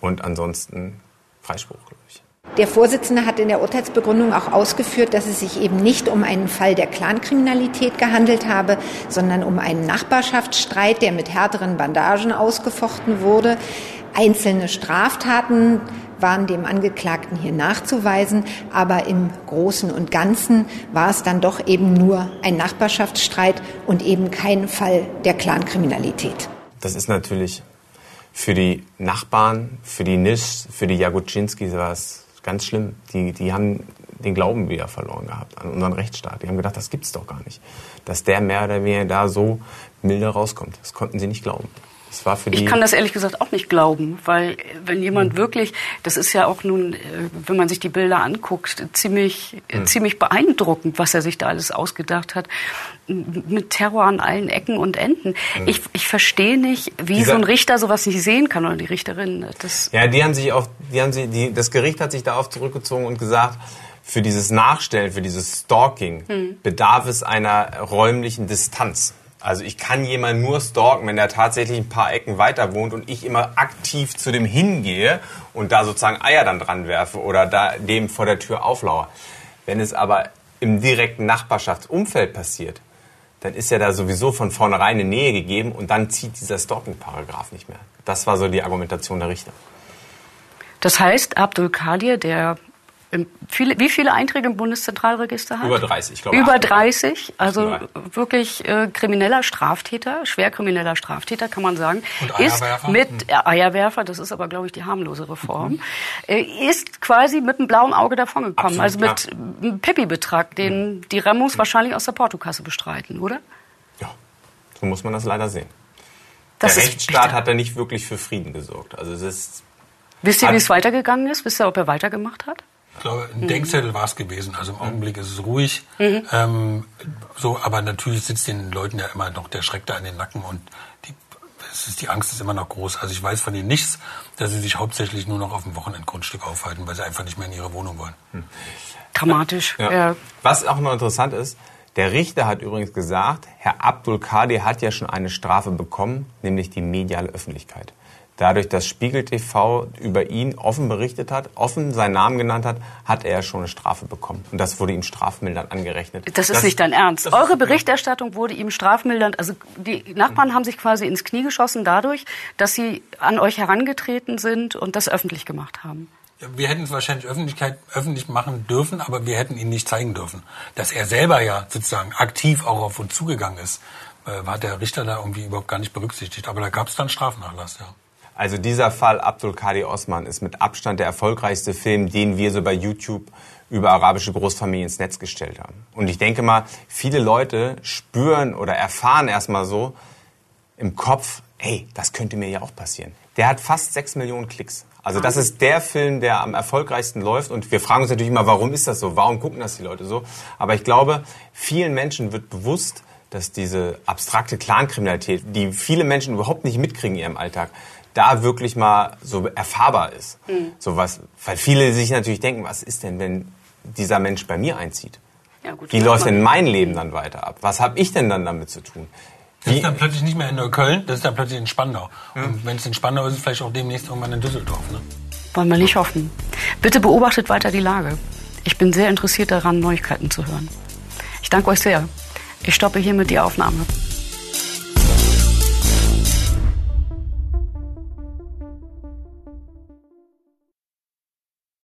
und ansonsten Freispruch, glaube ich. Der Vorsitzende hat in der Urteilsbegründung auch ausgeführt, dass es sich eben nicht um einen Fall der Clankriminalität gehandelt habe, sondern um einen Nachbarschaftsstreit, der mit härteren Bandagen ausgefochten wurde. Einzelne Straftaten waren dem Angeklagten hier nachzuweisen, aber im Großen und Ganzen war es dann doch eben nur ein Nachbarschaftsstreit und eben kein Fall der Clankriminalität. Das ist natürlich für die Nachbarn, für die Nisch, für die Jagoczynskis war es ganz schlimm. Die, die haben den Glauben wieder verloren gehabt an unseren Rechtsstaat. Die haben gedacht, das gibt's doch gar nicht. Dass der mehr oder weniger da so milde rauskommt. Das konnten sie nicht glauben. Das war für die Ich kann das ehrlich gesagt auch nicht glauben, weil äh, wenn jemand Hm. wirklich, das ist ja auch nun, äh, wenn man sich die Bilder anguckt, ziemlich, äh, Hm. ziemlich beeindruckend, was er sich da alles ausgedacht hat, mit Terror an allen Ecken und Enden. Hm. Ich, ich verstehe nicht, wie Dieser- so ein Richter sowas nicht sehen kann oder die Richterin. Das, Ja, die haben sich auch, die haben sich, die, das Gericht hat sich darauf zurückgezogen und gesagt, für dieses Nachstellen, für dieses Stalking Hm. bedarf es einer räumlichen Distanz. Also ich kann jemanden nur stalken, wenn er tatsächlich ein paar Ecken weiter wohnt und ich immer aktiv zu dem hingehe und da sozusagen Eier dann dran werfe oder da dem vor der Tür auflauere. Wenn es aber im direkten Nachbarschaftsumfeld passiert, dann ist ja da sowieso von vornherein eine Nähe gegeben und dann zieht dieser Stalking-Paragraph nicht mehr. Das war so die Argumentation der Richter. das heißt, Abdul Kadir, der viele, wie viele Einträge im Bundeszentralregister hat? Über 30, ich glaube. Über 38. 30, also 38. wirklich äh, krimineller Straftäter, schwer krimineller Straftäter, kann man sagen. Und ist Eierwerfer? mit äh, Eierwerfer, das ist aber, glaube ich, die harmlosere Form, äh, ist quasi mit einem blauen Auge davongekommen. Also mit einem Pippi-Betrag, den die Remos wahrscheinlich aus der Portokasse bestreiten, oder? So muss man das leider sehen. Das der ist Rechtsstaat bitter. hat da nicht wirklich für Frieden gesorgt. Also es ist, Wisst ihr, wie es weitergegangen ist? Wisst ihr, ob er weitergemacht hat? Ich glaube, ein mhm. Denkzettel war es gewesen. Also im Augenblick ist es ruhig. Mhm. Ähm, so, aber natürlich sitzt den Leuten ja immer noch der Schreck da in den Nacken und die, ist, die Angst ist immer noch groß. Also ich weiß von ihnen nichts, dass sie sich hauptsächlich nur noch auf dem Wochenendgrundstück aufhalten, weil sie einfach nicht mehr in ihre Wohnung wollen. Mhm. Dramatisch. Ja. Ja. Was auch noch interessant ist, der Richter hat übrigens gesagt, Herr Abdul Kadir hat ja schon eine Strafe bekommen, nämlich die mediale Öffentlichkeit. Dadurch, dass Spiegel TV über ihn offen berichtet hat, offen seinen Namen genannt hat, hat er schon eine Strafe bekommen. Und das wurde ihm strafmildernd angerechnet. Das ist das, nicht dein Ernst. Eure Berichterstattung wurde ihm strafmildernd, also die Nachbarn haben sich quasi ins Knie geschossen dadurch, dass sie an euch herangetreten sind und das öffentlich gemacht haben. Wir hätten es wahrscheinlich Öffentlichkeit, öffentlich machen dürfen, aber wir hätten ihn nicht zeigen dürfen. Dass er selber ja sozusagen aktiv auch auf uns zugegangen ist, äh, hat der Richter da irgendwie überhaupt gar nicht berücksichtigt. Aber da gab es dann Strafnachlass, ja. Also dieser Fall Abdul Kadi Osman ist mit Abstand der erfolgreichste Film, den wir so bei YouTube über arabische Großfamilien ins Netz gestellt haben. Und ich denke mal, viele Leute spüren oder erfahren erstmal so im Kopf, hey, das könnte mir ja auch passieren. Der hat fast sechs Millionen Klicks. Also das ist der Film, der am erfolgreichsten läuft. Und wir fragen uns natürlich immer, warum ist das so? Warum gucken das die Leute so? Aber ich glaube, vielen Menschen wird bewusst, dass diese abstrakte Clankriminalität, die viele Menschen überhaupt nicht mitkriegen in ihrem Alltag, da wirklich mal so erfahrbar ist. Mhm. So was, weil viele sich natürlich denken, was ist denn, wenn dieser Mensch bei mir einzieht? Ja, gut, Wie läuft denn mein Leben dann weiter ab? Was habe ich denn dann damit zu tun? Das ist dann plötzlich nicht mehr in Neukölln, das ist dann plötzlich in Spandau. Mhm. Und wenn es in Spandau ist, vielleicht auch demnächst irgendwann in Düsseldorf. Ne? Wollen wir nicht hoffen. Bitte beobachtet weiter die Lage. Ich bin sehr interessiert daran, Neuigkeiten zu hören. Ich danke euch sehr. Ich stoppe hiermit die Aufnahme.